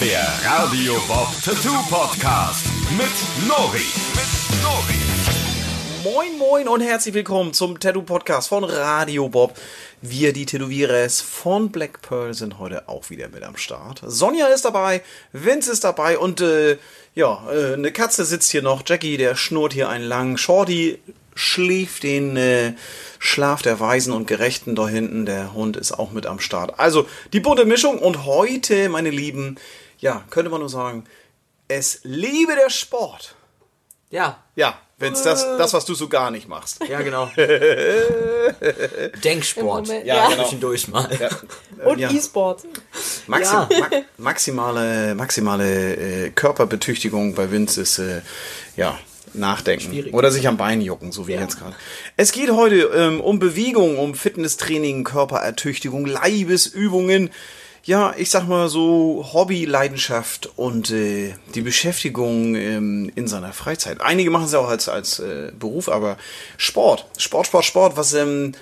Der Radio Bob Tattoo Podcast mit Nori. Mit Nori. Moin, moin und herzlich willkommen zum Tattoo Podcast von Radio Bob. Wir, die Tätowierers von Black Pearl, sind heute auch wieder mit am Start. Sonja ist dabei, Vince ist dabei und äh, ja, äh, eine Katze sitzt hier noch. Jackie, der schnurrt hier einen langen. Shorty schläft den äh, Schlaf der Weisen und Gerechten da hinten. Der Hund ist auch mit am Start. Also die bunte Mischung und heute, meine Lieben, ja, könnte man nur sagen, es liebe der Sport. Ja, Ja, Vince, das, das, was du so gar nicht machst. ja, genau. Denksport. Ja, ja. genau. Zwischendurch mal. Und Ja. E-Sport. Maxi Ja. ma maximale maximale äh, Körperbetüchtigung bei Vince ist äh, ja nachdenken Schwierig. oder sich am Bein jucken, so wie jetzt gerade. Es geht heute ähm, um Bewegung, um Fitnesstraining, Körperertüchtigung, Leibesübungen. Ja, ich sag mal so Hobby, Leidenschaft und äh, die Beschäftigung ähm, in seiner Freizeit. Einige machen es ja auch als als äh, Beruf, aber Sport, Sport, Sport, Sport, was ähm,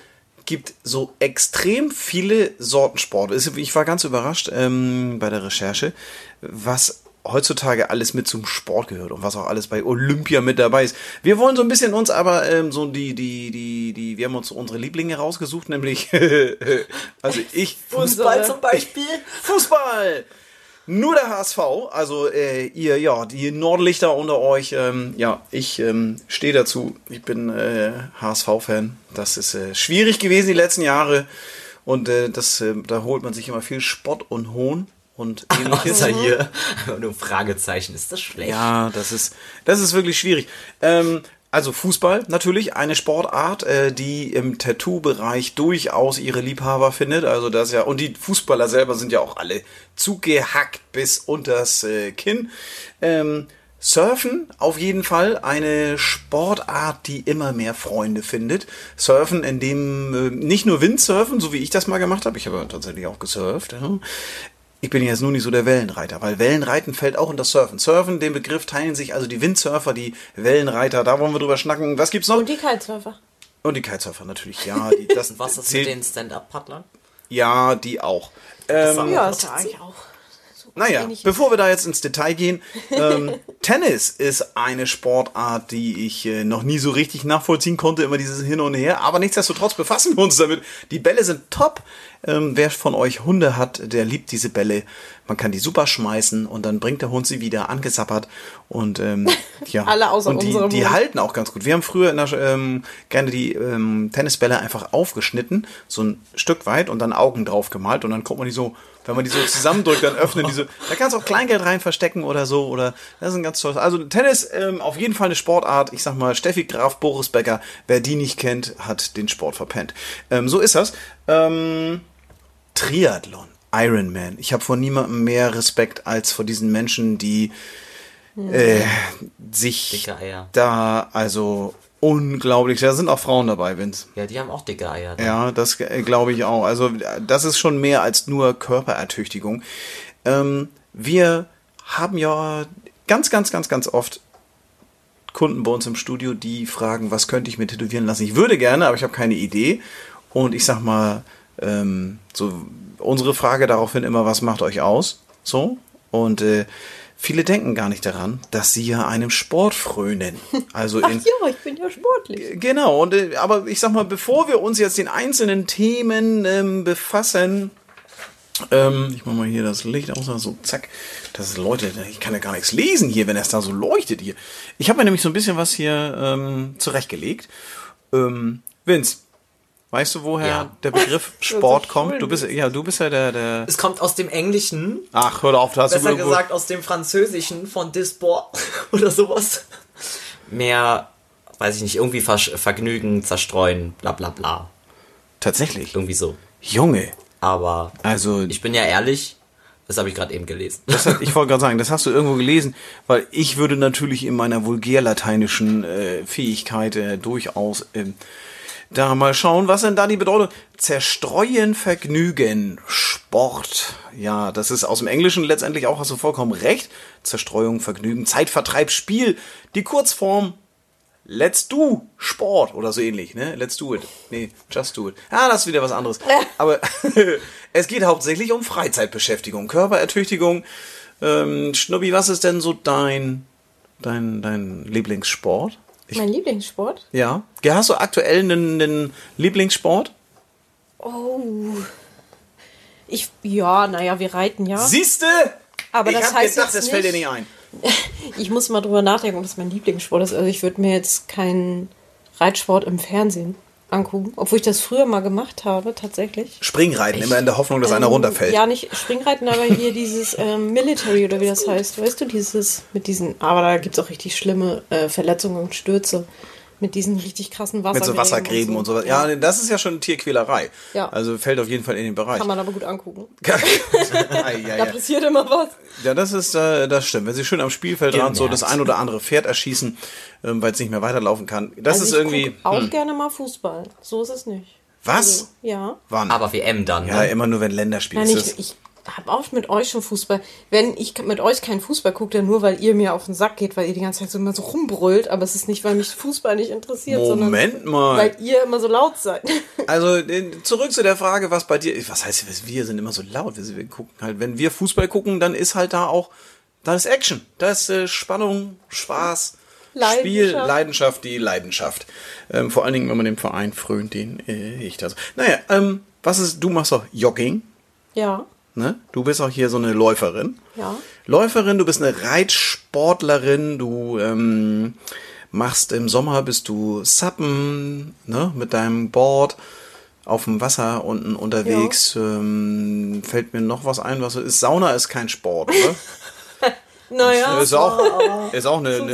gibt so extrem viele Sorten Sport. Ich war ganz überrascht ähm, bei der Recherche, was heutzutage alles mit zum Sport gehört und was auch alles bei Olympia mit dabei ist. Wir wollen so ein bisschen uns aber ähm, so die, die, die, die, wir haben uns unsere Lieblinge rausgesucht, nämlich, also ich, Fußball zum Beispiel. Fußball! Nur der HSV, also äh, ihr, ja, die Nordlichter unter euch, ähm, ja, ich ähm, stehe dazu. Ich bin äh, HSV-Fan. Das ist äh, schwierig gewesen die letzten Jahre. Und äh, das, äh, da holt man sich immer viel Spott und Hohn und ähnliches. Ist er hier? Nur ein Fragezeichen. Ist das schlecht? Ja, das ist, das ist wirklich schwierig. Ähm, also Fußball natürlich eine Sportart, äh, die im Tattoo-Bereich durchaus ihre Liebhaber findet. Also das ja und die Fußballer selber sind ja auch alle zugehackt bis unters äh, Kinn. Ähm, Surfen auf jeden Fall eine Sportart, die immer mehr Freunde findet. Surfen, in dem äh, nicht nur Windsurfen, so wie ich das mal gemacht habe, ich habe tatsächlich auch gesurft. Ja. Ich bin jetzt nur nicht so der Wellenreiter, weil Wellenreiten fällt auch unter Surfen. Surfen, den Begriff teilen sich also die Windsurfer, die Wellenreiter, da wollen wir drüber schnacken. Was gibt's noch? Und die Kitesurfer. Und die Kitesurfer natürlich, ja. Die, das Und was ist zählt, mit den Stand-Up-Paddlern? Ja, die auch. Ähm, Ja, ist ja eigentlich auch. Naja, bevor wir da jetzt ins Detail gehen, ähm, Tennis ist eine Sportart, die ich äh, noch nie so richtig nachvollziehen konnte, immer dieses Hin und Her, aber nichtsdestotrotz befassen wir uns damit. Die Bälle sind top. Ähm, wer von euch Hunde hat, der liebt diese Bälle. Man kann die super schmeißen und dann bringt der Hund sie wieder angesappert und ähm, ja. Alle außer und die, die halten auch ganz gut. Wir haben früher der, ähm, gerne die ähm, Tennisbälle einfach aufgeschnitten, so ein Stück weit und dann Augen drauf gemalt und dann kommt man die so, wenn man die so zusammendrückt, dann öffnen die so. Da kannst du auch Kleingeld rein verstecken oder so oder das ist ein ganz tolles. Also Tennis ähm, auf jeden Fall eine Sportart. Ich sag mal Steffi Graf, Boris Becker. Wer die nicht kennt, hat den Sport verpennt. Ähm, so ist das. Ähm, Triathlon, Ironman. Ich habe vor niemandem mehr Respekt als vor diesen Menschen, die äh, sich Dicke Eier. da also unglaublich. Da sind auch Frauen dabei, Vince. Ja, die haben auch dicke Eier. ne? Ja, das äh, glaube ich auch. Also das ist schon mehr als nur Körperertüchtigung. Ähm, wir haben ja ganz, ganz, ganz, ganz oft Kunden bei uns im Studio, die fragen, was könnte ich mir tätowieren lassen? Ich würde gerne, aber ich habe keine Idee. Und ich sag mal, ähm, so unsere Frage daraufhin immer, was macht euch aus? So. Und äh, viele denken gar nicht daran, dass sie ja einem Sport frönen. Also Ach in, ja, ich bin ja sportlich. Genau, und, äh, aber ich sag mal, bevor wir uns jetzt den einzelnen Themen ähm, befassen, ähm, ich mach mal hier das Licht aus, so zack, das ist Leute, ich kann ja gar nichts lesen hier, wenn es da so leuchtet hier. Ich habe mir nämlich so ein bisschen was hier ähm, zurechtgelegt. Ähm, Vince, weißt du, woher Ja. der Begriff so Sport kommt? Du bist ja, du bist ja der, der. Es kommt aus dem Englischen, Ach, hör auf, da hast besser du irgendwo- gesagt aus dem Französischen von Disport oder sowas. Mehr, weiß ich nicht, irgendwie Versch Vergnügen, zerstreuen, bla bla bla. Tatsächlich. Irgendwie so. Junge. Aber Also ich bin ja ehrlich, das habe ich gerade eben gelesen. Das hat, ich wollte gerade sagen, das hast du irgendwo gelesen, weil ich würde natürlich in meiner vulgärlateinischen äh, Fähigkeit äh, durchaus ähm, da mal schauen, was denn da die Bedeutung? Zerstreuen, Vergnügen, Sport. Ja, das ist aus dem Englischen letztendlich auch, hast du vollkommen recht. Zerstreuung, Vergnügen, Zeitvertreib, Spiel. Die Kurzform Let's do Sport oder so ähnlich, ne? Let's do it. Nee, just do it. Ah, das ist wieder was anderes. Aber es geht hauptsächlich um Freizeitbeschäftigung, Körperertüchtigung. Ähm, Schnubbi, was ist denn so dein, dein, dein Lieblingssport? Ich, Mein Lieblingssport? ja. Ja, Hast du aktuell einen, einen Lieblingssport? Oh. Ich, ja, naja, wir reiten ja. Siehste? Aber ich das hab heißt gedacht, jetzt das fällt dir nicht ein. Ich muss mal drüber nachdenken, ob das mein Lieblingssport ist. Also ich würde mir jetzt keinen Reitsport im Fernsehen angucken, obwohl ich das früher mal gemacht habe, tatsächlich. Springreiten, immer in der Hoffnung, dass einer Ähm, runterfällt. Ja, nicht Springreiten, aber hier dieses ähm, Military oder wie das heißt. Weißt du, dieses mit diesen, aber da gibt es auch richtig schlimme äh, Verletzungen und Stürze. Mit diesen richtig krassen Mit Wassergräben. so Wassergräben und so. Ja, das ist ja schon Tierquälerei. Ja. Also fällt auf jeden Fall in den Bereich. Kann man aber gut angucken. Ei, ei, Da ei. passiert immer was. Ja, das ist, äh, das stimmt. Wenn sie schön am Spielfeldrand so das ein oder andere Pferd erschießen, ähm, weil es nicht mehr weiterlaufen kann. Das Also ist ich irgendwie. auch hm. gerne mal Fußball. So ist es nicht. Was? Also, ja. Wann? Aber WM dann, ja, ne? immer nur wenn Länderspiel Nein, ist. ich, ich habe oft mit euch schon Fußball. Wenn ich mit euch keinen Fußball gucke, dann nur, weil ihr mir auf den Sack geht, weil ihr die ganze Zeit so immer so rumbrüllt. Aber es ist nicht, weil mich Fußball nicht interessiert, Moment sondern mal. weil ihr immer so laut seid. Also äh, zurück zu der Frage, was bei dir. Was heißt, wir sind immer so laut. Wir, wir gucken halt, wenn wir Fußball gucken, dann ist halt da auch, da ist Action, da ist äh, Spannung, Spaß, Spiel, Leidenschaft. Leidenschaft, die Leidenschaft. Ähm, vor allen Dingen, wenn man dem Verein frönt, den äh, ich da. so- Naja, ähm, was ist? Du machst doch Jogging, Ja, ne? Du bist auch hier so eine Läuferin. ja. Läuferin, du bist eine Reitsportlerin, du ähm, machst im Sommer bist du Sappen, ne, mit deinem Board auf dem Wasser unten unterwegs. Ähm, fällt mir noch was ein, was so ist. Sauna ist kein Sport, oder? Naja, ist auch, ist auch eine, eine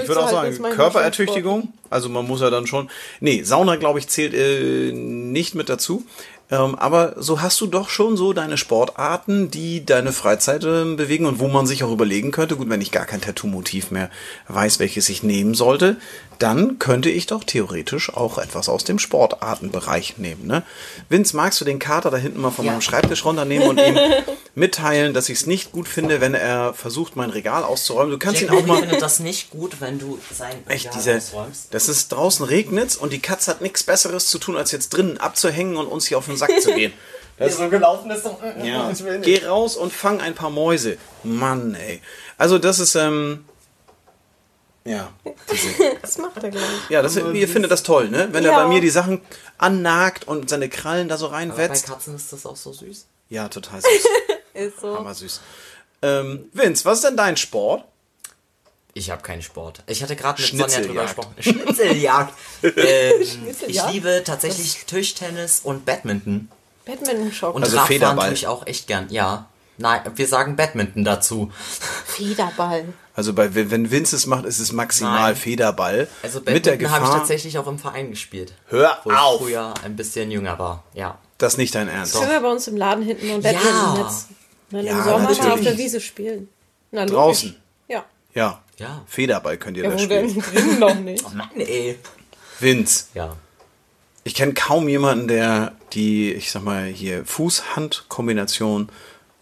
ich würde auch sagen, Körperertüchtigung. Also man muss ja dann schon, nee, Sauna glaube ich zählt äh, nicht mit dazu. Ähm, aber so hast du doch schon so deine Sportarten, die deine Freizeit äh, bewegen und wo man sich auch überlegen könnte, gut, wenn ich gar kein Tattoo-Motiv mehr weiß, welches ich nehmen sollte, dann könnte ich doch theoretisch auch etwas aus dem Sportartenbereich nehmen. Ne? Vince, magst du den Kater da hinten mal von Ja. meinem Schreibtisch runternehmen und ihm mitteilen, dass ich es nicht gut finde, wenn er versucht, mein Regal auszuräumen? Du kannst ihn Jack auch mal... findet das nicht gut, wenn du sein Echt, Regal diese, ausräumst. das ist draußen regnet und die Katze hat nichts Besseres zu tun, als jetzt drinnen abzuhängen und uns hier auf den Sack zu gehen. Das, so gelaufen ist. So, ja. Geh raus und fang ein paar Mäuse. Mann, ey. Also das ist, ähm, ja. das macht er gleich. Ja, das, ihr findet das toll, ne? Wenn er Ja. bei mir die Sachen annagt und seine Krallen da so Bei reinwetzt. Katzen ist das auch so süß. Ja, total süß. Ist so. Hammer süß. Ähm, Vince, was ist denn dein Sport? Ich habe keinen Sport. Ich hatte gerade mit Sonja Schnitzeljagd. drüber gesprochen. Schnitzeljagd. ähm, ich Schnitzeljagd? liebe tatsächlich Tischtennis und Badminton. Badminton-Schock. Und Also Radfahren Federball. tue ich auch echt gern. Ja. Nein, wir sagen Badminton dazu. Federball. Also bei, wenn Vince es macht, ist es maximal Nein. Federball. Also mit der Badminton habe ich tatsächlich auch im Verein gespielt. Hör Wo ich auf! früher ein bisschen jünger war. Ja. das ist nicht dein Ernst. Können wir bei uns im Laden hinten und Ja. Badminton-Netz. Dann Ja, im Sommer mal auf natürlich. der Wiese spielen. Na. Draußen. Ja. Ja. Ja. Federball könnt ihr Ja, da spielen. denn noch nicht. Oh Mann, ey. Vince, Ja. ich kenne kaum jemanden, der die, ich sag mal, hier Fuß-Hand-Kombination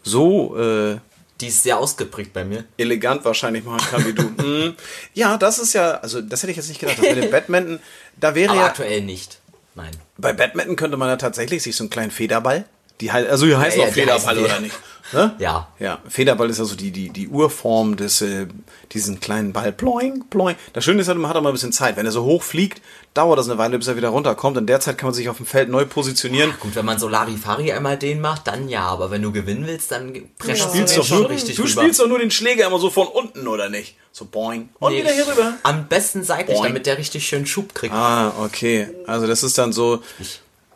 so äh, Die ist sehr ausgeprägt bei mir. elegant wahrscheinlich machen kann wie du. Hm. Ja, das ist ja, also das hätte ich jetzt nicht gedacht. Das mit dem Badminton, da wäre Aber ja, aktuell nicht. Nein. bei Badminton könnte man ja tatsächlich sich so einen kleinen Federball, die halt, also die heißen ja, auch die Federball heißen oder nicht? Ne? Ja. Ja, Federball ist also die, die, die Urform des, äh, diesen kleinen Ball. Ploing, ploing. Das Schöne ist halt, man hat auch mal ein bisschen Zeit. Wenn er so hoch fliegt, dauert das eine Weile, bis er wieder runterkommt. In der Zeit kann man sich auf dem Feld neu positionieren. Gut, wenn man so Larifari einmal den macht, dann ja. Aber wenn du gewinnen willst, dann presst Ja. du Spielst doch schon nur, richtig du rüber. spielst doch nur den Schläger immer so von unten, oder nicht? So boing. Und Nee, wieder hier rüber. Am besten seitlich, Boing. damit der richtig schön Schub kriegt. Ah, okay. Also das ist dann so.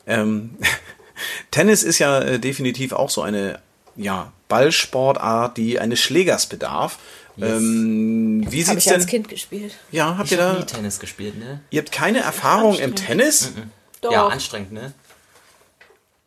Ähm, Tennis ist ja äh, definitiv auch so eine ja, Ballsportart, die eines Schlägers bedarf. Ähm, wie sieht's ich als denn? Kind gespielt. Ja, habt Ich ihr habe da? nie Tennis gespielt, ne? Ihr habt keine Erfahrung im Tennis? Doch. Ja, anstrengend, ne?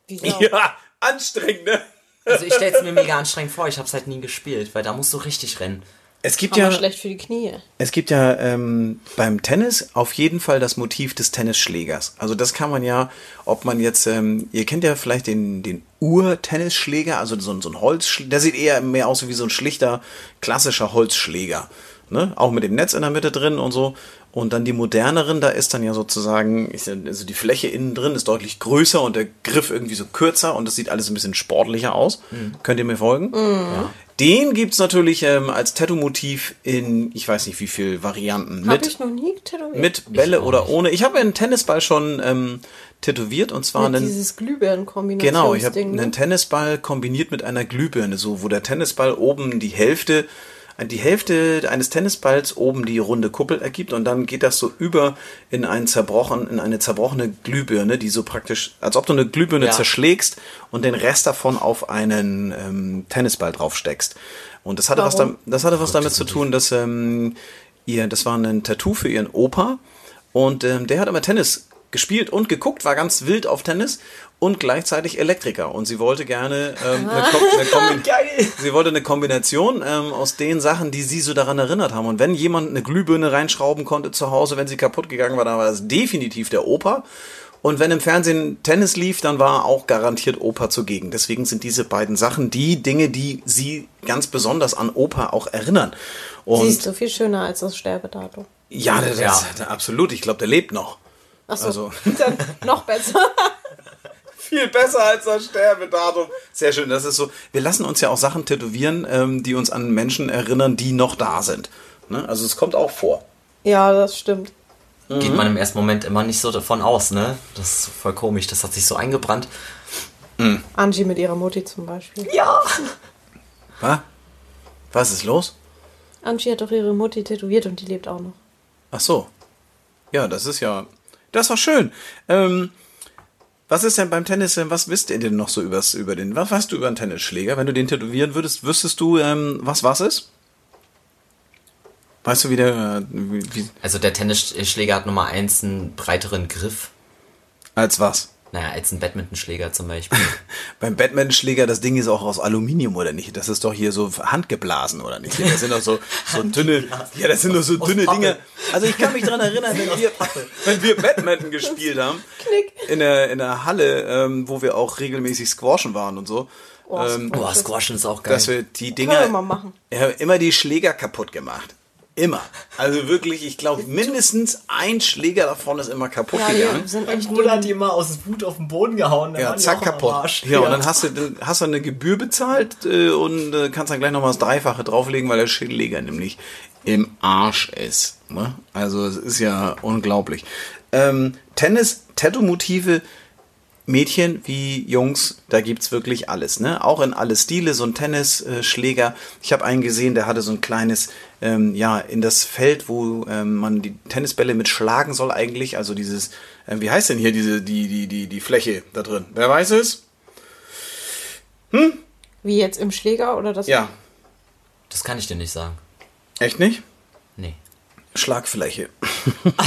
Wieso? Ja, anstrengend, ne? Also ich stelle es mir mega anstrengend vor, ich habe es halt nie gespielt, weil da musst du richtig rennen. Es gibt Aber ja, schlecht für die Knie. es gibt ja ähm, beim Tennis auf jeden Fall das Motiv des Tennisschlägers. Also das kann man ja, ob man jetzt, ähm, ihr kennt ja vielleicht den, den Ur-Tennisschläger, also so, ein- so ein Holzschläger, der sieht eher mehr aus wie so ein schlichter, klassischer Holzschläger. Ne? Auch mit dem Netz in der Mitte drin und so. Und dann die moderneren, da ist dann ja sozusagen, also die Fläche innen drin ist deutlich größer und der Griff irgendwie so kürzer und das sieht alles ein bisschen sportlicher aus. Könnt ihr mir folgen? Ja. Den gibt's natürlich ähm, als Tattoo-Motiv in, ich weiß nicht wie viel Varianten. Hab Mit, ich noch nie tätowiert. mit Bälle oder ohne. Ich habe einen Tennisball schon ähm, tätowiert und zwar Mit einen. dieses Glühbirnen-Kombination. Genau, ich habe ne? einen Tennisball kombiniert mit einer Glühbirne, so wo der Tennisball oben die Hälfte, die Hälfte eines Tennisballs oben die runde Kuppel ergibt und dann geht das so über in einen zerbrochen, in eine zerbrochene Glühbirne, die so praktisch, als ob du eine Glühbirne Ja. zerschlägst und den Rest davon auf einen ähm, Tennisball draufsteckst. Und das hatte was, Warum? dam- das hatte was damit zu tun, dass ähm, ihr, das war ein Tattoo für ihren Opa und ähm, der hat immer Tennis gespielt und geguckt, war ganz wild auf Tennis und gleichzeitig Elektriker. Und sie wollte gerne ähm, eine, Kom eine, Kombi Geil. sie wollte eine Kombination ähm, aus den Sachen, die sie so daran erinnert haben. Und wenn jemand eine Glühbirne reinschrauben konnte zu Hause, wenn sie kaputt gegangen war, dann war das definitiv der Opa. Und wenn im Fernsehen Tennis lief, dann war auch garantiert Opa zugegen. Deswegen sind diese beiden Sachen die Dinge, die sie ganz besonders an Opa auch erinnern. Und Sie ist so viel schöner als das Sterbedatum. ja, das, Ja. das, absolut. Ich glaube, der lebt noch. Achso, Also- dann noch besser. Viel besser als das Sterbedatum. Sehr schön. Das ist so. Wir lassen uns ja auch Sachen tätowieren, ähm, die uns an Menschen erinnern, die noch da sind. Ne? Also es kommt auch vor. ja, das stimmt. Geht man im ersten Moment immer nicht so davon aus, ne? Das ist voll komisch, das hat sich so eingebrannt. Angie mit ihrer Mutti zum Beispiel. Ja! Was? Was ist los? Angie hat doch ihre Mutti tätowiert und die lebt auch noch. Ach so. Ja, das ist ja. Das doch schön. Ähm, was ist denn beim Tennis, denn, was wisst ihr denn noch so übers, über den, was weißt du über einen Tennisschläger? Wenn du den tätowieren würdest, wüsstest du, ähm, was was ist? Weißt du, wie der, äh, wie, wie, Also der Tennisschläger hat Nummer eins einen breiteren Griff. als was? Naja, als ein Badmintonschläger zum Beispiel. Beim Batman-Schläger, das Ding ist auch aus Aluminium, oder nicht? Das ist doch hier so handgeblasen, oder nicht? Das sind doch so, so dünne, ja, das sind doch so dünne. Dinge. Also ich kann mich dran erinnern, wenn wir, wenn wir Badminton gespielt haben, Knick. in der, in der Halle, ähm, wo wir auch regelmäßig squashen waren und so, Oh, ähm, Boah, Squashen ist auch geil. dass wir die Dinger, wir haben immer die Schläger kaputt gemacht. Immer. Also wirklich, ich glaube, mindestens ein Schläger davon ist immer kaputt Ja, gegangen. sind mein Bruder hat die immer aus Wut auf den Boden gehauen. dann Ja, zack, kaputt. Ja, und dann hast du, dann hast du eine Gebühr bezahlt äh, und äh, kannst dann gleich nochmal das Dreifache drauflegen, weil der Schildleger nämlich im Arsch ist. Ne? Also es ist ja unglaublich. Ähm, Tennis, Tattoo-Motive, Mädchen wie Jungs, da gibt's wirklich alles, ne? Auch in alle Stile, so ein Tennisschläger. Ich habe einen gesehen, der hatte so ein kleines, ähm, ja, in das Feld, wo ähm, man die Tennisbälle mit schlagen soll eigentlich. Also dieses, ähm, wie heißt denn hier diese, die, die, die, die Fläche da drin? Wer weiß es? Wie jetzt im Schläger oder das? Ja, Das kann ich dir nicht sagen. echt nicht? Schlagfläche.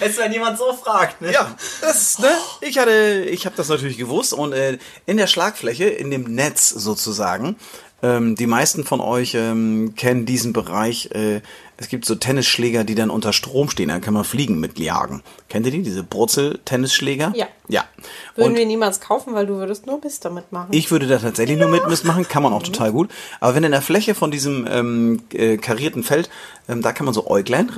Als wenn jemand so fragt, ne? Ja, das, ne? Ich hatte, ich habe das natürlich gewusst und äh, in der Schlagfläche, in dem Netz sozusagen, ähm, die meisten von euch ähm, kennen diesen Bereich. Äh, es gibt so Tennisschläger, die dann unter Strom stehen, dann kann man fliegen mit jagen. Kennt ihr die? Diese Brutzel-Tennisschläger? Ja. Ja. Würden Und wir niemals kaufen, weil du würdest nur Mist damit machen. ich würde da tatsächlich nur mit Mist machen, kann man auch total gut. Aber wenn in der Fläche von diesem ähm, äh, karierten Feld, ähm, da kann man so Äuglein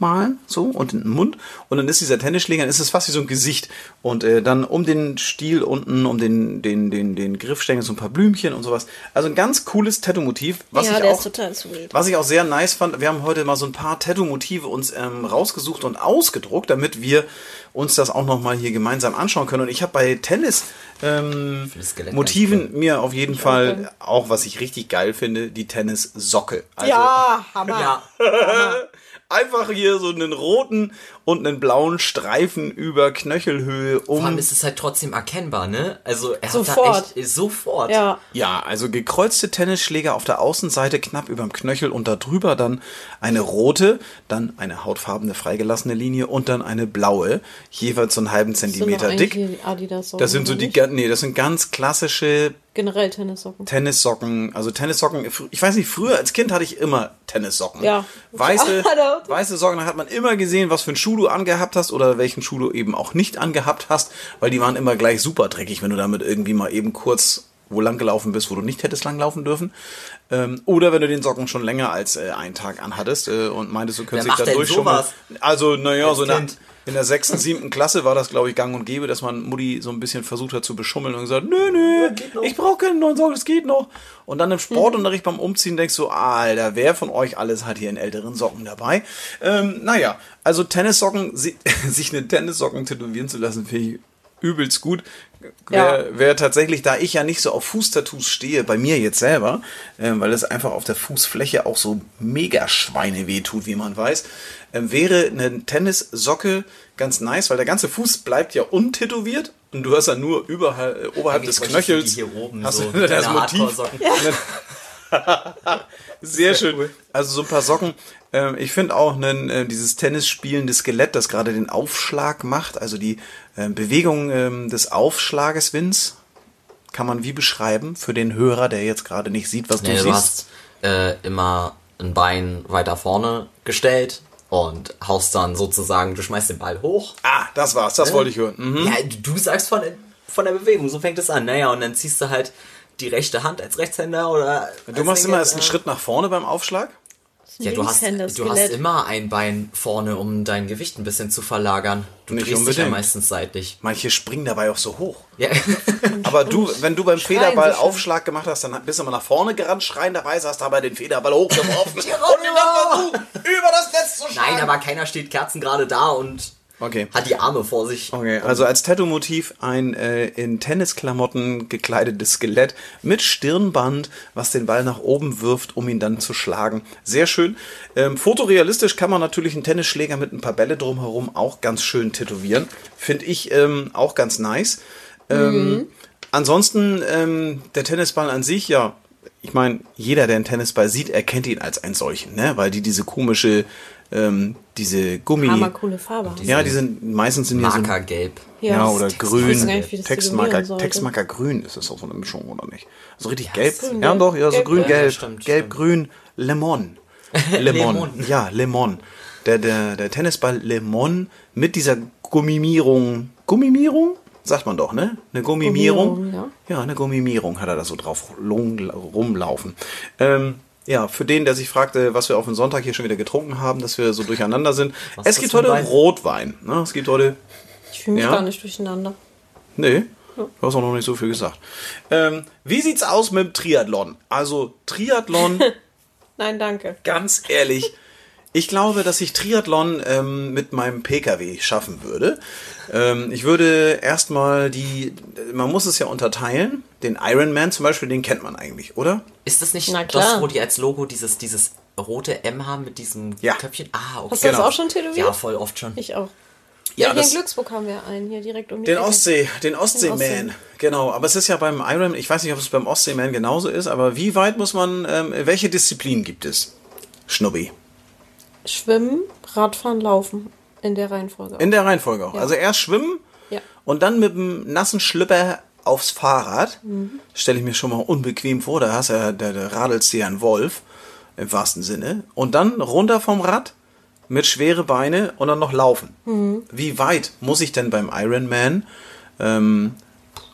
reinmalen, so, und in den Mund. Und dann ist dieser Tennisschläger, dann ist es fast wie so ein Gesicht. Und äh, dann um den Stiel unten, um den, den, den, den Griffstängel so ein paar Blümchen und sowas. Also ein ganz cooles Tattoo-Motiv, was ja, ich der auch ist total sweet. was ich auch sehr nice fand, wir haben heute mal so ein paar Tattoo-Motive uns ähm, rausgesucht und ausgedruckt, damit wir uns das auch nochmal hier gemeinsam anschauen können. Und ich habe bei Tennis ähm, mir auf jeden Fall gerne. auch, was ich richtig geil finde, die Tennissocke. Also ja, Hammer. Ja. einfach hier so einen roten und einen blauen Streifen über Knöchelhöhe Vor allem um. ist es halt trotzdem erkennbar, ne? Also er Sofort. hat da echt sofort. Ja. Ja, also gekreuzte Tennisschläger auf der Außenseite knapp überm Knöchel und da drüber dann eine rote, dann eine hautfarbene freigelassene Linie und dann eine blaue, jeweils so einen halben Zentimeter dick. Das sind so die, nee, das sind ganz klassische generell Tennissocken. Tennissocken, also Tennissocken. Ich weiß nicht, früher als Kind hatte ich immer Tennissocken. Ja. Weiße, weiße Socken, da hat man immer gesehen, was für einen Schuh du angehabt hast oder welchen Schuh du eben auch nicht angehabt hast, weil die waren immer gleich super dreckig, wenn du damit irgendwie mal eben kurz wo lang gelaufen bist, wo du nicht hättest lang laufen dürfen. Ähm, oder wenn du den Socken schon länger als äh, einen Tag anhattest äh, und meintest, du könntest dich da durchschummeln. Also, naja, so eine? In der sechsten, siebten Klasse war das, glaube ich, gang und gäbe, dass man Mutti so ein bisschen versucht hat zu beschummeln und gesagt, nö, nö, ich brauche keine neuen Socken, es geht noch. Und dann im Sportunterricht beim Umziehen denkst du, Alter, wer von euch alles hat hier einen älteren Socken dabei? Ähm, naja, also Tennissocken, si- sich eine Tennissocken tätowieren zu lassen, finde ich übelst gut. Wer, Ja. wer tatsächlich, da ich ja nicht so auf Fußtattoos stehe, bei mir jetzt selber, äh, weil es einfach auf der Fußfläche auch so mega Schweine wehtut, wie man weiß, äh, wäre eine Tennissocke ganz nice, weil der ganze Fuß bleibt ja untätowiert und du hast ja nur überhalb, äh, oberhalb des Eigentlich ich Knöchels hier oben hast so das Motiv. Sehr schön. Also so ein paar Socken. Ähm, ich finde auch nen, äh, dieses Tennisspielende Skelett, das gerade den Aufschlag macht, also die äh, Bewegung ähm, des Aufschlages, Vince, kann man wie beschreiben für den Hörer, der jetzt gerade nicht sieht, was du Nee, du siehst. hast äh, immer ein Bein weiter vorne gestellt und haust dann sozusagen, du schmeißt den Ball hoch. Ah, das war's, das wollte ich hören. Mhm. Ja, du sagst von, der- von der Bewegung, so fängt es an. Naja, und dann ziehst du halt die rechte Hand als Rechtshänder oder. Du machst immer erst einen Schritt nach vorne beim Aufschlag. Ja, du hast, du hast immer ein Bein vorne, um dein Gewicht ein bisschen zu verlagern. Du Nicht drehst dich ja unbedingt. meistens seitlich. Manche springen dabei auch so hoch. Ja. Aber du, wenn du beim Schreien Federball. Aufschlag gemacht hast, dann bist du mal nach vorne gerannt, schreien dabei, hast dabei den Federball hochgeworfen und dann versucht, über das Netz zu schlagen. Nein, aber keiner steht kerzengerade da und Okay. hat die Arme vor sich. Okay, also als Tattoo-Motiv ein äh, in Tennisklamotten gekleidetes Skelett mit Stirnband, was den Ball nach oben wirft, um ihn dann zu schlagen. Sehr schön. Ähm, fotorealistisch kann man natürlich einen Tennisschläger mit ein paar Bälle drumherum auch ganz schön tätowieren. Finde ich ähm, auch ganz nice. Ähm, Ansonsten ähm, der Tennisball an sich, ja, ich meine, jeder, der einen Tennisball sieht, erkennt ihn als einen solchen, ne? Weil die diese komische, ähm, diese Gummi... Hammercoole Farbe. Ja, die sind meistens sind hier so Markergelb. ja, das oder grün. nicht, Textmarker. Textmarker grün ist das auch so eine Mischung, oder nicht? So richtig Ja, gelb. grün, ja, gelb. doch, ja, so Gelb, grün, ja. gelb. Stimmt, gelb, stimmt. grün, Lemon. Lemon. Ja, Lemon. Der, der, der Tennisball Lemon mit dieser Gummimierung. Gummimierung? Sagt man doch, ne? Eine Gummimierung. Gummierung, ja. Ja, eine Gummimierung hat er da so drauf rumlaufen. Ähm, ja, für den, der sich fragte, was wir auf den Sonntag hier schon wieder getrunken haben, dass wir so durcheinander sind. Was es gibt heute ein Wein? Rotwein. Ne? Es gibt heute Ich fühle mich Ja. gar nicht durcheinander. Nee, du hast auch noch nicht so viel gesagt. Ähm, wie sieht's aus mit dem Triathlon? Also Triathlon, Nein, danke. ganz ehrlich, ich glaube, dass ich Triathlon ähm, mit meinem Pkw schaffen würde. Ähm, ich würde erstmal die, man muss es ja unterteilen. Den Ironman zum Beispiel, den kennt man eigentlich, oder? Ist das nicht das, wo die als Logo dieses, dieses rote M haben mit diesem Ja. Köpfchen? Ah, okay. Hast du Genau. das auch schon tätowiert? Ja, voll oft schon. Ich auch. Ja, Ja, hier in Glücksburg haben wir einen, hier direkt um die Den Ecke. Ostsee, den Ostseeman. Ostsee. Genau, aber es ist ja beim Ironman, ich weiß nicht, ob es beim Ostseeman genauso ist, aber wie weit muss man, ähm, welche Disziplin gibt es? Schnubbi. Schwimmen, Radfahren, Laufen. In der Reihenfolge. auch. In der Reihenfolge auch. Ja. Also erst schwimmen Ja. und dann mit dem nassen Schlüpper aufs Fahrrad. Mhm. Stelle ich mir schon mal unbequem vor. Da hast du ja, da, da radelst du ja einen Wolf im wahrsten Sinne. Und dann runter vom Rad mit schwere Beine und dann noch laufen. Mhm. Wie weit muss ich denn beim Ironman ähm,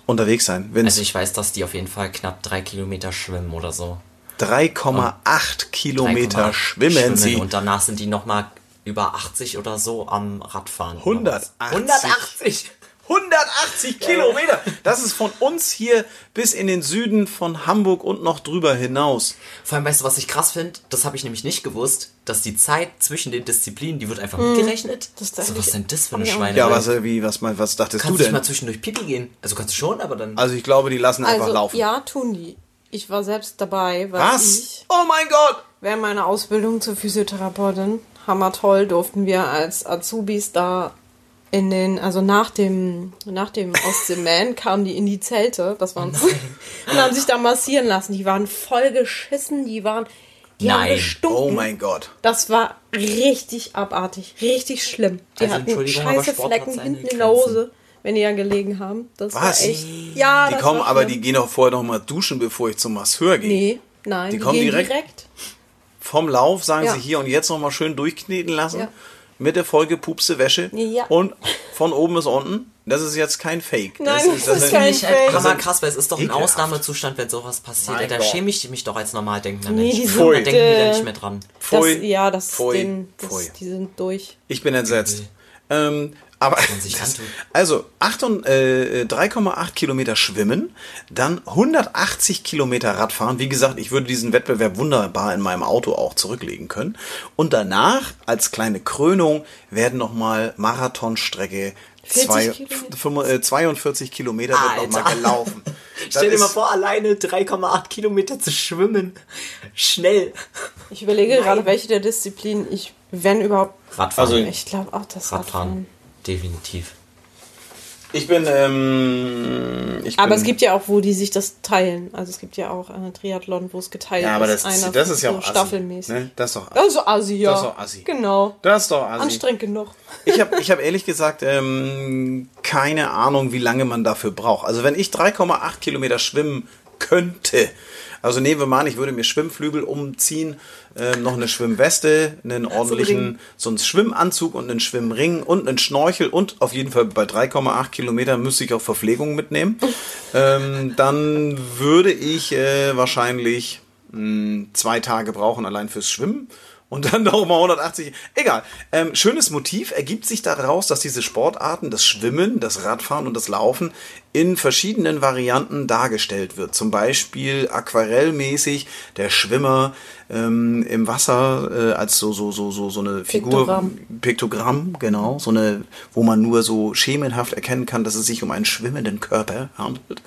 unterwegs sein? Wenn Also ich weiß, dass die auf jeden Fall knapp drei Kilometer schwimmen oder so. 3,8 Kilometer 3,8 schwimmen, sie. Und danach sind die nochmal über 80 oder so am Radfahren. 180. 180! 180 Kilometer. Das ist von uns hier bis in den Süden von Hamburg und noch drüber hinaus. Vor allem, weißt du, was ich krass finde? Das habe ich nämlich nicht gewusst, dass die Zeit zwischen den Disziplinen, die wird einfach mitgerechnet. Hm. Das ist so, was sind das für eine Schweine? Ja, was, wie, was, was dachtest Kannst du du denn? mal zwischendurch Pipi gehen? Also kannst du schon, aber dann... Also ich glaube, die lassen einfach Also, laufen. ja, tun die. Ich war selbst dabei, weil Was? ich Oh mein Gott! während meiner Ausbildung zur Physiotherapeutin, hammertoll, durften wir als Azubis da in den, also nach dem, nach dem Ostseeman kamen die in die Zelte, das waren und haben sich da massieren lassen. Die waren voll geschissen, die waren, die haben Nein. gestunken. Oh mein Gott. Das war richtig abartig, richtig schlimm. Die Also, hatten Entschuldigung, aber scheiße Sport hat Flecken seine hinten in der Grenzen. Hose, wenn die da gelegen haben. Das Was? war echt. Ja, Die das kommen, war aber die gehen doch vorher noch mal duschen, bevor ich zum Masseur gehe. Nee, nein, Die die, kommen gehen direkt? direkt. Vom Lauf sagen Ja. sie hier und jetzt noch mal schön durchkneten lassen. Ja. Mit der vollgepupste Wäsche. Ja. Und von oben bis unten. Das ist jetzt kein Fake. Nein, das ist sind- kein Finde ich halt Fake. hammer krass, weil es ist doch ein Ekelhaft. Ausnahmezustand, wenn sowas passiert. Mein da Gott. schäme ich mich doch als Normaldenkender Nee, Mensch. die sind, Pfui. Da denken da nicht mehr dran. Das, Pfui. ja, das, Pfui. Den, das Pfui. die sind durch. Ich bin entsetzt. Ähm, aber also 8 und, äh, 3,8 Kilometer schwimmen, dann 180 Kilometer Radfahren. Wie gesagt, ich würde diesen Wettbewerb wunderbar in meinem Auto auch zurücklegen können. Und danach als kleine Krönung werden nochmal Marathonstrecke 40 zwei, Kilometer? fünf- äh, 42 Kilometer wird nochmal Alter. gelaufen. Stell dir mal vor, alleine 3,8 Kilometer zu schwimmen. Schnell. Ich überlege gerade, welche der Disziplinen ich, wenn überhaupt. Radfahren. Also- Ich glaube auch das Radfahren. Radfahren. Definitiv. Ich bin, ähm, ich Aber bin, es gibt ja auch, wo die sich das teilen. Also es gibt ja auch einen Triathlon, wo es geteilt ja, aber das, ist. Einer das ist ja so auch assi, staffelmäßig. Ne? Das ist doch Das ist so assi, ja. Das ist doch assi. Genau. Das ist doch assi. Anstrengend genug. Ich habe ich hab ehrlich gesagt ähm, keine Ahnung, wie lange man dafür braucht. Also wenn ich 3,8 Kilometer schwimmen könnte, also nehmen wir mal an, ich würde mir Schwimmflügel umziehen, ähm, noch eine Schwimmweste, einen ordentlichen, so einen Schwimmanzug und einen Schwimmring und einen Schnorchel und auf jeden Fall bei 3,8 Kilometern müsste ich auch Verpflegung mitnehmen. ähm, dann würde ich äh, wahrscheinlich mh, zwei Tage brauchen allein fürs Schwimmen. Und dann noch mal 180. Egal. Ähm, schönes Motiv ergibt sich daraus, dass diese Sportarten, das Schwimmen, das Radfahren und das Laufen in verschiedenen Varianten dargestellt wird. Zum Beispiel aquarellmäßig der Schwimmer ähm, im Wasser äh, als so so so so so eine Figur Piktogramm. Piktogramm, genau, so eine, wo man nur so schemenhaft erkennen kann, dass es sich um einen schwimmenden Körper handelt.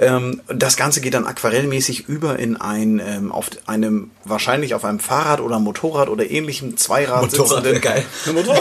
Ähm, das Ganze geht dann aquarellmäßig über in ein, ähm, auf einem, wahrscheinlich auf einem Fahrrad oder Motorrad oder ähnlichem Zweirad Motorrad wär geil. Ein Motorrad.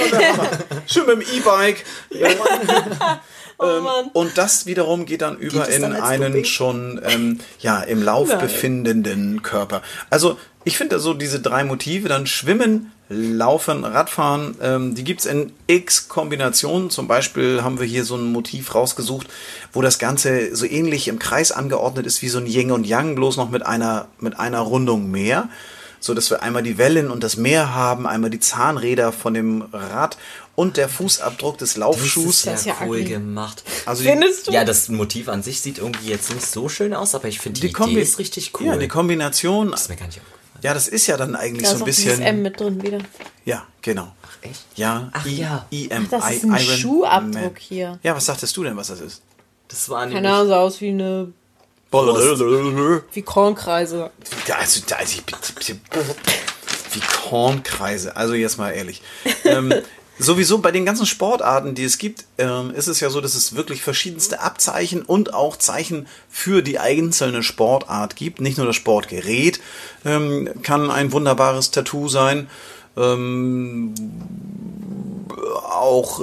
Schön mit dem E-Bike. Oh Mann. Und das wiederum geht dann über es in dann einen Doping? schon ähm, ja im Lauf Nein. befindenden Körper. Also ich finde so diese drei Motive, dann Schwimmen, Laufen, Radfahren, ähm, die gibt's in x Kombinationen. Zum Beispiel haben wir hier so ein Motiv rausgesucht, wo das Ganze so ähnlich im Kreis angeordnet ist wie so ein Yin und Yang, bloß noch mit einer, mit einer Rundung mehr. So dass wir einmal die Wellen und das Meer haben, einmal die Zahnräder von dem Rad und der Fußabdruck des Laufschuhs. Das ist ja, Das ist ja cool ugly. gemacht. Also die, Findest du? Ja, das Motiv an sich sieht irgendwie jetzt nicht so schön aus, aber ich finde die, die Kombi Idee ist richtig cool. Ja, die Kombination. das ist mir gar nicht aufgefallen. Ja, das ist ja dann eigentlich Da so ist ein auch dieses M bisschen. mit drin wieder. Ja, genau. Echt? Ja. Ach I- ja. IM, Ach, das ist I- ein Iron Schuhabdruck Man. hier. Ja, was sagtest du denn, was das ist? Das war Keine Ahnung, sah aus wie eine. wie Kornkreise. Also, da ist ich, wie Kornkreise. Also jetzt mal ehrlich. ähm, sowieso bei den ganzen Sportarten, die es gibt, ähm, ist es ja so, dass es wirklich verschiedenste Abzeichen und auch Zeichen für die einzelne Sportart gibt. Nicht nur das Sportgerät ähm, kann ein wunderbares Tattoo sein. Ähm, auch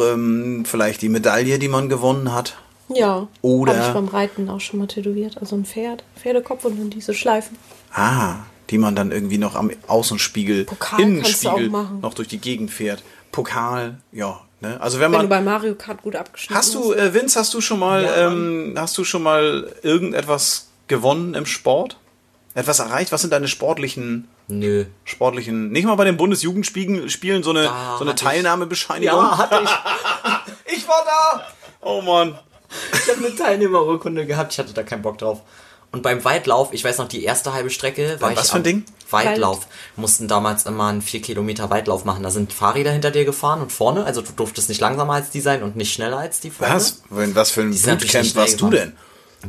vielleicht die Medaille, die man gewonnen hat. Ja. Oder- Habe ich beim Reiten auch schon mal tätowiert. Also ein Pferd, Pferdekopf und dann diese Schleifen. Ah, die man dann irgendwie noch am Außenspiegel, Pokal Innenspiegel noch durch die Gegend fährt. Pokal, ja. Ne? Also wenn Wenn du man. bei Mario Kart gut abgeschnitten Hast du, äh, Vince, hast du schon mal, Ja, ähm, hast du schon mal irgendetwas gewonnen im Sport? Etwas erreicht? Was sind deine sportlichen, Nö. sportlichen, nicht mal bei den Bundesjugendspielen Spielen so eine, Da so eine hatte ich- Teilnahmebescheinigung? Ja, hatte ich. ich war da! Oh Mann. Ich habe eine Teilnehmerurkunde gehabt, ich hatte da keinen Bock drauf. Und beim Weitlauf, ich weiß noch, die erste halbe Strecke war was ich für ein am Ding? Weitlauf. Mussten damals immer einen 4 Kilometer Weitlauf machen. Da sind Fahrräder hinter dir gefahren und vorne, also du durftest nicht langsamer als die sein und nicht schneller als die vorne. Was? Wenn, was für ein Bootcamp warst du denn?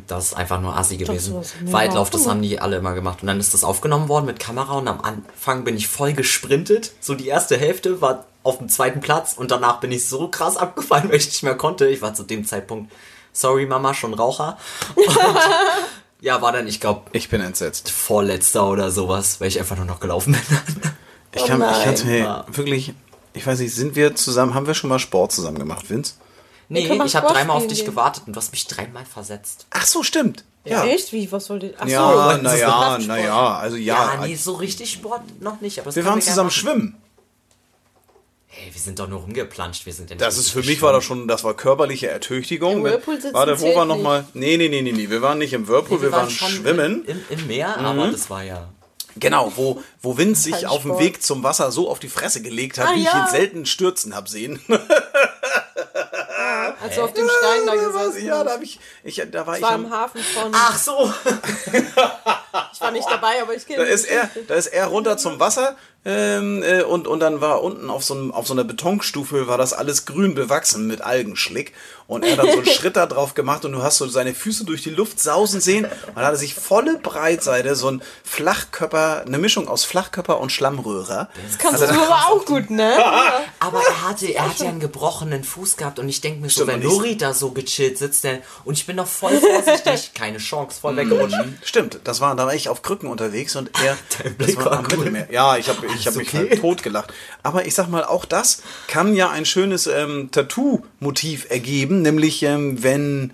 Das ist einfach nur assi gewesen. Weitlauf, das haben die alle immer gemacht. Und dann ist das aufgenommen worden mit Kamera und am Anfang bin ich voll gesprintet. So die erste Hälfte war auf dem zweiten Platz und danach bin ich so krass abgefallen, weil ich nicht mehr konnte. Ich war zu dem Zeitpunkt, sorry Mama, schon Raucher. Und ja, war dann, ich glaube, Ich bin entsetzt. vorletzter oder sowas, weil ich einfach nur noch gelaufen bin. Ich kann, nein. kann's mir Ja. wirklich, ich weiß nicht, sind wir zusammen, haben wir schon mal Sport zusammen gemacht, Vince? nee, ich habe dreimal auf dich gehen. gewartet und du hast mich dreimal versetzt. Ach so, stimmt. Ja. Echt? Wie? Was wollte Ach Ja, so. naja, naja, also ja. Ja, nee, so richtig Sport noch nicht. Aber wir waren zusammen machen. schwimmen. Hey, wir sind doch nur rumgeplanscht. Wir sind ja nicht Das ist für mich war das schon, das war körperliche Ertüchtigung. Im Whirlpool sitzen Warte, wo war noch nicht. mal? Nee, nee, nee, nee, nee, wir waren nicht im Whirlpool, wir, waren, schon schwimmen. Im, im Meer, aber das war ja. Genau, wo, wo Vince sich auf dem. Weg zum Wasser so auf die Fresse gelegt hat, Ah, wie ich ja. ihn selten stürzen hab sehen. Als du auf dem Stein da gesessen ja, da hab ich, ich, da war ich war am, im Hafen von. Ach so! Ich war nicht dabei, aber ich kenne Da ist er, da ist er runter zum Wasser, Ähm, äh, und, und dann war unten auf so, einem, auf so einer Betonstufe war das alles grün bewachsen mit Algenschlick. Und er hat dann so einen Schritt da drauf gemacht und du hast so seine Füße durch die Luft sausen sehen. Und dann hat er sich volle Breitseite so ein Flachkörper, eine Mischung aus Flachkörper und Schlammröhrer. Das kannst du aber auch gut, ne? Aber er hatte, er hat ja einen gebrochenen Fuß gehabt und ich denke mir so, Stimmt, wenn Nuri da so gechillt sitzt, der, und ich bin noch voll vorsichtig, keine Chance, voll weggerutscht. Stimmt, das war, da war ich auf Krücken unterwegs und er, Dein das Blick war war am cool. Mittelmeer. Ja, ich habe ich hab mich okay? halt totgelacht. Aber ich sag mal, auch das kann ja ein schönes ähm, Tattoo-Motiv ergeben, nämlich ähm, wenn,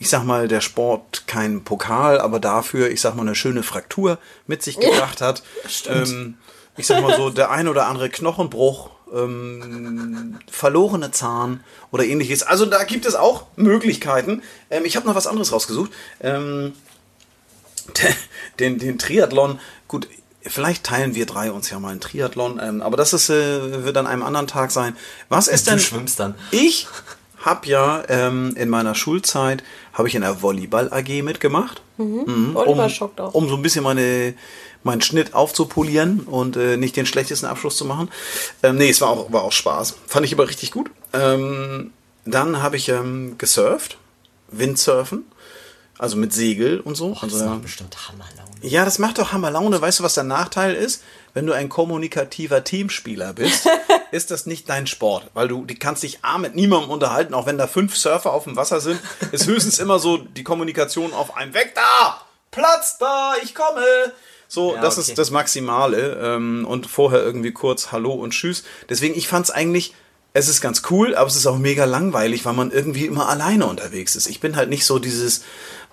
ich sag mal, der Sport keinen Pokal, aber dafür, ich sag mal, eine schöne Fraktur mit sich gebracht hat. Ähm, ich sag mal so, der ein oder andere Knochenbruch, ähm, verlorene Zahn oder ähnliches. Also da gibt es auch Möglichkeiten. Ähm, ich habe noch was anderes rausgesucht. Ähm, den, den Triathlon, gut, vielleicht teilen wir drei uns ja mal einen Triathlon, ähm, aber das ist, äh, wird an einem anderen Tag sein. Was ist Du denn? schwimmst dann. Ich habe ja ähm, in meiner Schulzeit habe ich in der Volleyball AG mitgemacht, Volleyball um, schockt auch. um so ein bisschen meine meinen Schnitt aufzupolieren und äh, nicht den schlechtesten Abschluss zu machen. Ähm, nee, es war auch, war auch Spaß. Fand ich aber richtig gut. Ähm, dann habe ich ähm, gesurft, Windsurfen, also mit Segel und so. Das also, macht bestimmt Hammerlaune. ja, das macht doch Hammer Laune. Weißt du, was der Nachteil ist? Wenn du ein kommunikativer Teamspieler bist, ist das nicht dein Sport, weil du die kannst dich A mit niemandem unterhalten, auch wenn da fünf Surfer auf dem Wasser sind, ist höchstens immer so die Kommunikation auf einem Weg da, Platz da, ich komme. So, Ja, das okay. ist das Maximale ähm, und vorher irgendwie kurz Hallo und Tschüss. Deswegen, ich fand's eigentlich, es ist ganz cool, aber es ist auch mega langweilig, weil man irgendwie immer alleine unterwegs ist. Ich bin halt nicht so dieses,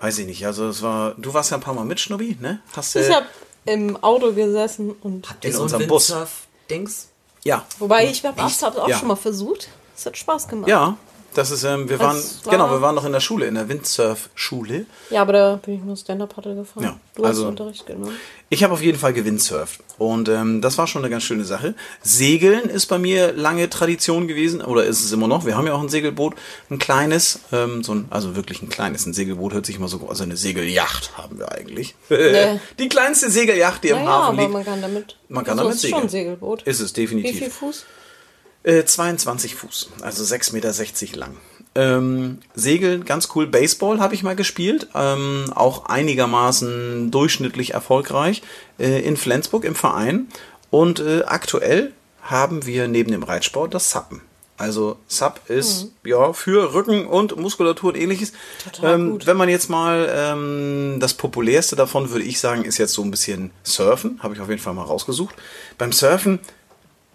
weiß ich nicht, also es war, du warst ja ein paar Mal mit, Schnubbi, ne? Hast, Ich äh, habe im Auto gesessen und Habt ihr In so unserem Bus. Windsurf-Dings? ja, wobei ich habe es auch Ja. schon mal versucht. Es hat Spaß gemacht. ja, das ist, ähm, wir waren, war- genau, wir waren noch in der Schule, in der Windsurf-Schule. Ja, aber da bin ich nur Stand-Up-Paddle gefahren. Ja, du hast also- Unterricht genommen. Ich habe auf jeden Fall gewindsurft und ähm, das war schon eine ganz schöne Sache. Segeln ist bei mir lange Tradition gewesen oder ist es immer noch. Wir haben ja auch ein Segelboot, ein kleines, ähm, so ein, also wirklich ein kleines. Ein Segelboot hört sich immer so, also eine Segelyacht haben wir eigentlich. Nee. Die kleinste Segelyacht, die im Naja, Hafen aber liegt. man kann damit. Man kann also damit es ist schon ein segeln. Segelboot. Ist es Wie definitiv. viel Fuß? Äh, 22 Fuß, also 6,60 Meter lang. Ähm, Segeln, ganz cool. Baseball habe ich mal gespielt, ähm, auch einigermaßen durchschnittlich erfolgreich äh, in Flensburg im Verein. Und äh, aktuell haben wir neben dem Reitsport das Sappen. Also Sub ist ja für Rücken und Muskulatur und ähnliches. Total ähm, gut. Wenn man jetzt mal ähm, das populärste davon würde ich sagen, ist jetzt so ein bisschen Surfen. Habe ich auf jeden Fall mal rausgesucht. Beim Surfen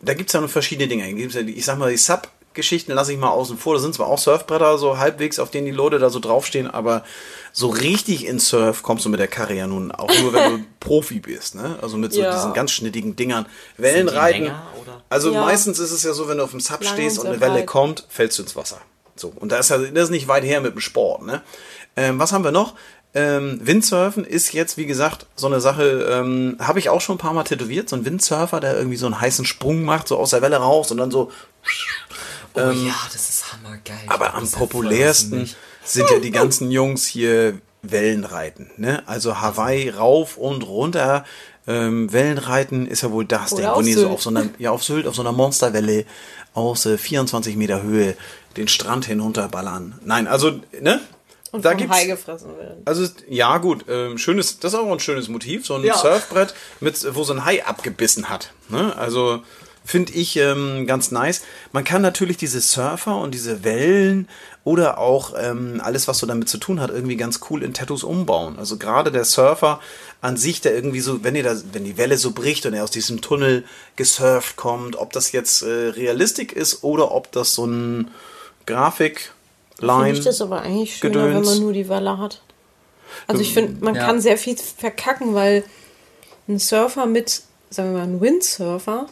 da gibt es ja noch verschiedene Dinge. Ich sag mal, die Sub-Geschichten lasse ich mal außen vor. Da sind zwar auch Surfbretter so halbwegs, auf denen die Leute da so draufstehen, aber so richtig in Surf kommst du mit der Karre ja nun auch nur, wenn du Profi bist. Ne? Also mit so Ja. diesen ganz schnittigen Dingern. Wellenreiten. länger? Also Ja. meistens ist es ja so, wenn du auf dem Sub Lang stehst und eine Welle kommt, fällst du ins Wasser. So. Und da ist ja, das ist nicht weit her mit dem Sport. Ne? Ähm, was haben wir noch? Ähm, Windsurfen ist jetzt, wie gesagt, so eine Sache, ähm, habe ich auch schon ein paar Mal tätowiert. So ein Windsurfer, der irgendwie so einen heißen Sprung macht, so aus der Welle raus und dann so. Oh ja, das ist hammergeil. Ähm, Aber am populärsten sind ja die ganzen Jungs hier Wellenreiten. Ne? Also Hawaii rauf und runter. Ähm, Wellenreiten ist ja wohl das Oder Ding, wo auf die so Sylt. auf so einer, ja, auf Sylt, auf so einer Monsterwelle aus äh, 24 Meter Höhe den Strand hinunterballern. Nein, also, ne? Und da vom gibt's, Hai gefressen werden. also ja gut, ähm, schönes, das ist auch ein schönes Motiv, so ein Ja. Surfbrett mit, wo so ein Hai abgebissen hat. Ne? Also finde ich ähm, ganz nice. Man kann natürlich diese Surfer und diese Wellen oder auch ähm, alles, was so damit zu tun hat, irgendwie ganz cool in Tattoos umbauen. Also gerade der Surfer an sich, der irgendwie so, wenn ihr da, wenn die Welle so bricht und er aus diesem Tunnel gesurft kommt, ob das jetzt äh, Realistik ist oder ob das so ein Grafik Finde Line ich das aber eigentlich schöner, wenn Gedöns. man nur die Welle hat. Also ich finde, man Ja. kann sehr viel verkacken, weil ein Surfer mit, sagen wir mal, ein Windsurfer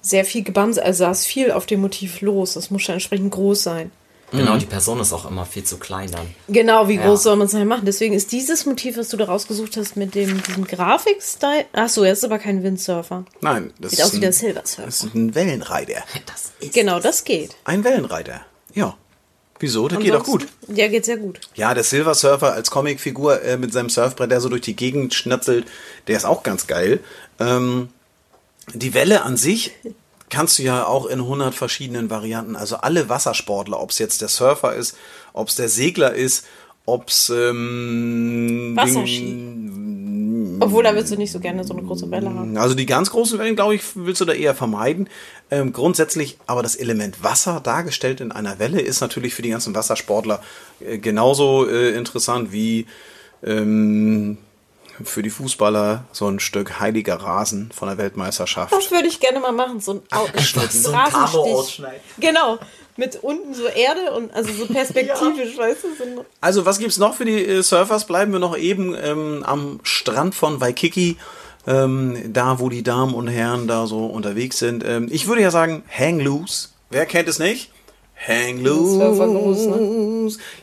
sehr viel gebamst, also da ist viel auf dem Motiv los. Das muss schon entsprechend groß sein. Genau, Mhm. die Person ist auch immer viel zu klein dann. Genau, wie groß Ja. soll man es denn machen? Deswegen ist dieses Motiv, was du da rausgesucht hast, mit dem diesem Grafikstyle. Achso, er ist aber kein Windsurfer. Nein, das Sieht aus wie der ein, Silver das ist ein Wellenreiter. Das ist Genau, das geht. Ein Wellenreiter. Ja. Wieso? Das geht doch gut. Ja, geht sehr gut. Ja, der Silver Surfer als Comicfigur äh, mit seinem Surfbrett, der so durch die Gegend schnatzelt, der ist auch ganz geil. Ähm, die Welle an sich kannst du ja auch in 100 verschiedenen Varianten, also alle Wassersportler, ob es jetzt der Surfer ist, ob es der Segler ist, ob es ähm, Wasserski. Ding- Obwohl, da willst du nicht so gerne so eine große Welle haben. also die ganz großen Wellen, glaube ich, willst du da eher vermeiden. Ähm, grundsätzlich aber das Element Wasser dargestellt in einer Welle ist natürlich für die ganzen Wassersportler äh, genauso äh, interessant wie ähm, für die Fußballer so ein Stück heiliger Rasen von der Weltmeisterschaft. Das würde ich gerne mal machen, so ein, Au- so So ein. Genau, mit unten so Erde und also so perspektivisch, weißt du? So Also was gibt's noch für die äh, Surfers? Bleiben wir noch eben ähm, am Strand von Waikiki, ähm, da wo die Damen und Herren da so unterwegs sind. Ähm, ich würde ja sagen, hang loose. Wer kennt es nicht? Hang loose.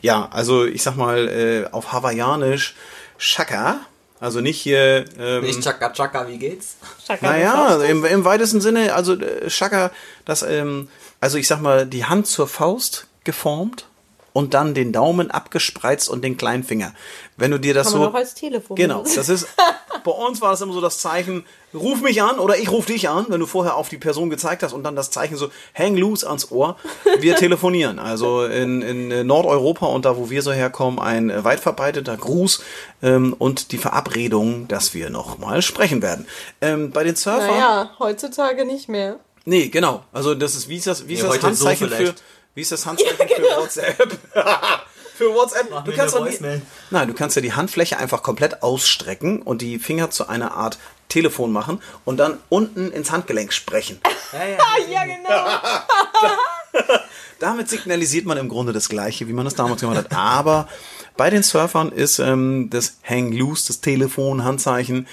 Ja, also ich sag mal äh, auf Hawaiianisch Shaka. Also nicht hier. Ähm, Nicht Chaka Chaka, wie geht's? Chaka naja, im, im weitesten Sinne, also äh, Shaka, das, ähm, also ich sag mal, die Hand zur Faust geformt und dann den Daumen abgespreizt und den kleinen Finger. Wenn du dir das Kann man so. auch als Telefon Genau, das ist. Bei uns war das immer so das Zeichen, ruf mich an oder ich ruf dich an, wenn du vorher auf die Person gezeigt hast und dann das Zeichen so, hang loose ans Ohr. Wir telefonieren. Also in, in äh, Nordeuropa und da, wo wir so herkommen, ein äh, weit verbreiteter Gruß ähm, und die Verabredung, dass wir nochmal sprechen werden. Ähm, bei den Surfern. Naja, heutzutage nicht mehr. Nee, genau. Also das ist, wie ist das, wie ist Ja, das heute so Handzeichen für, wie ist das Handzeichen für WhatsApp? für WhatsApp. Mach Du kannst doch Voicemail. nein, du kannst ja die Handfläche einfach komplett ausstrecken und die Finger zu einer Art Telefon machen und dann unten ins Handgelenk sprechen. Ja, ja. Ja, genau. Damit signalisiert man im Grunde das Gleiche, wie man das damals gemacht hat. Aber bei den Surfern ist ähm, das Hang Loose, das Telefon, Handzeichen,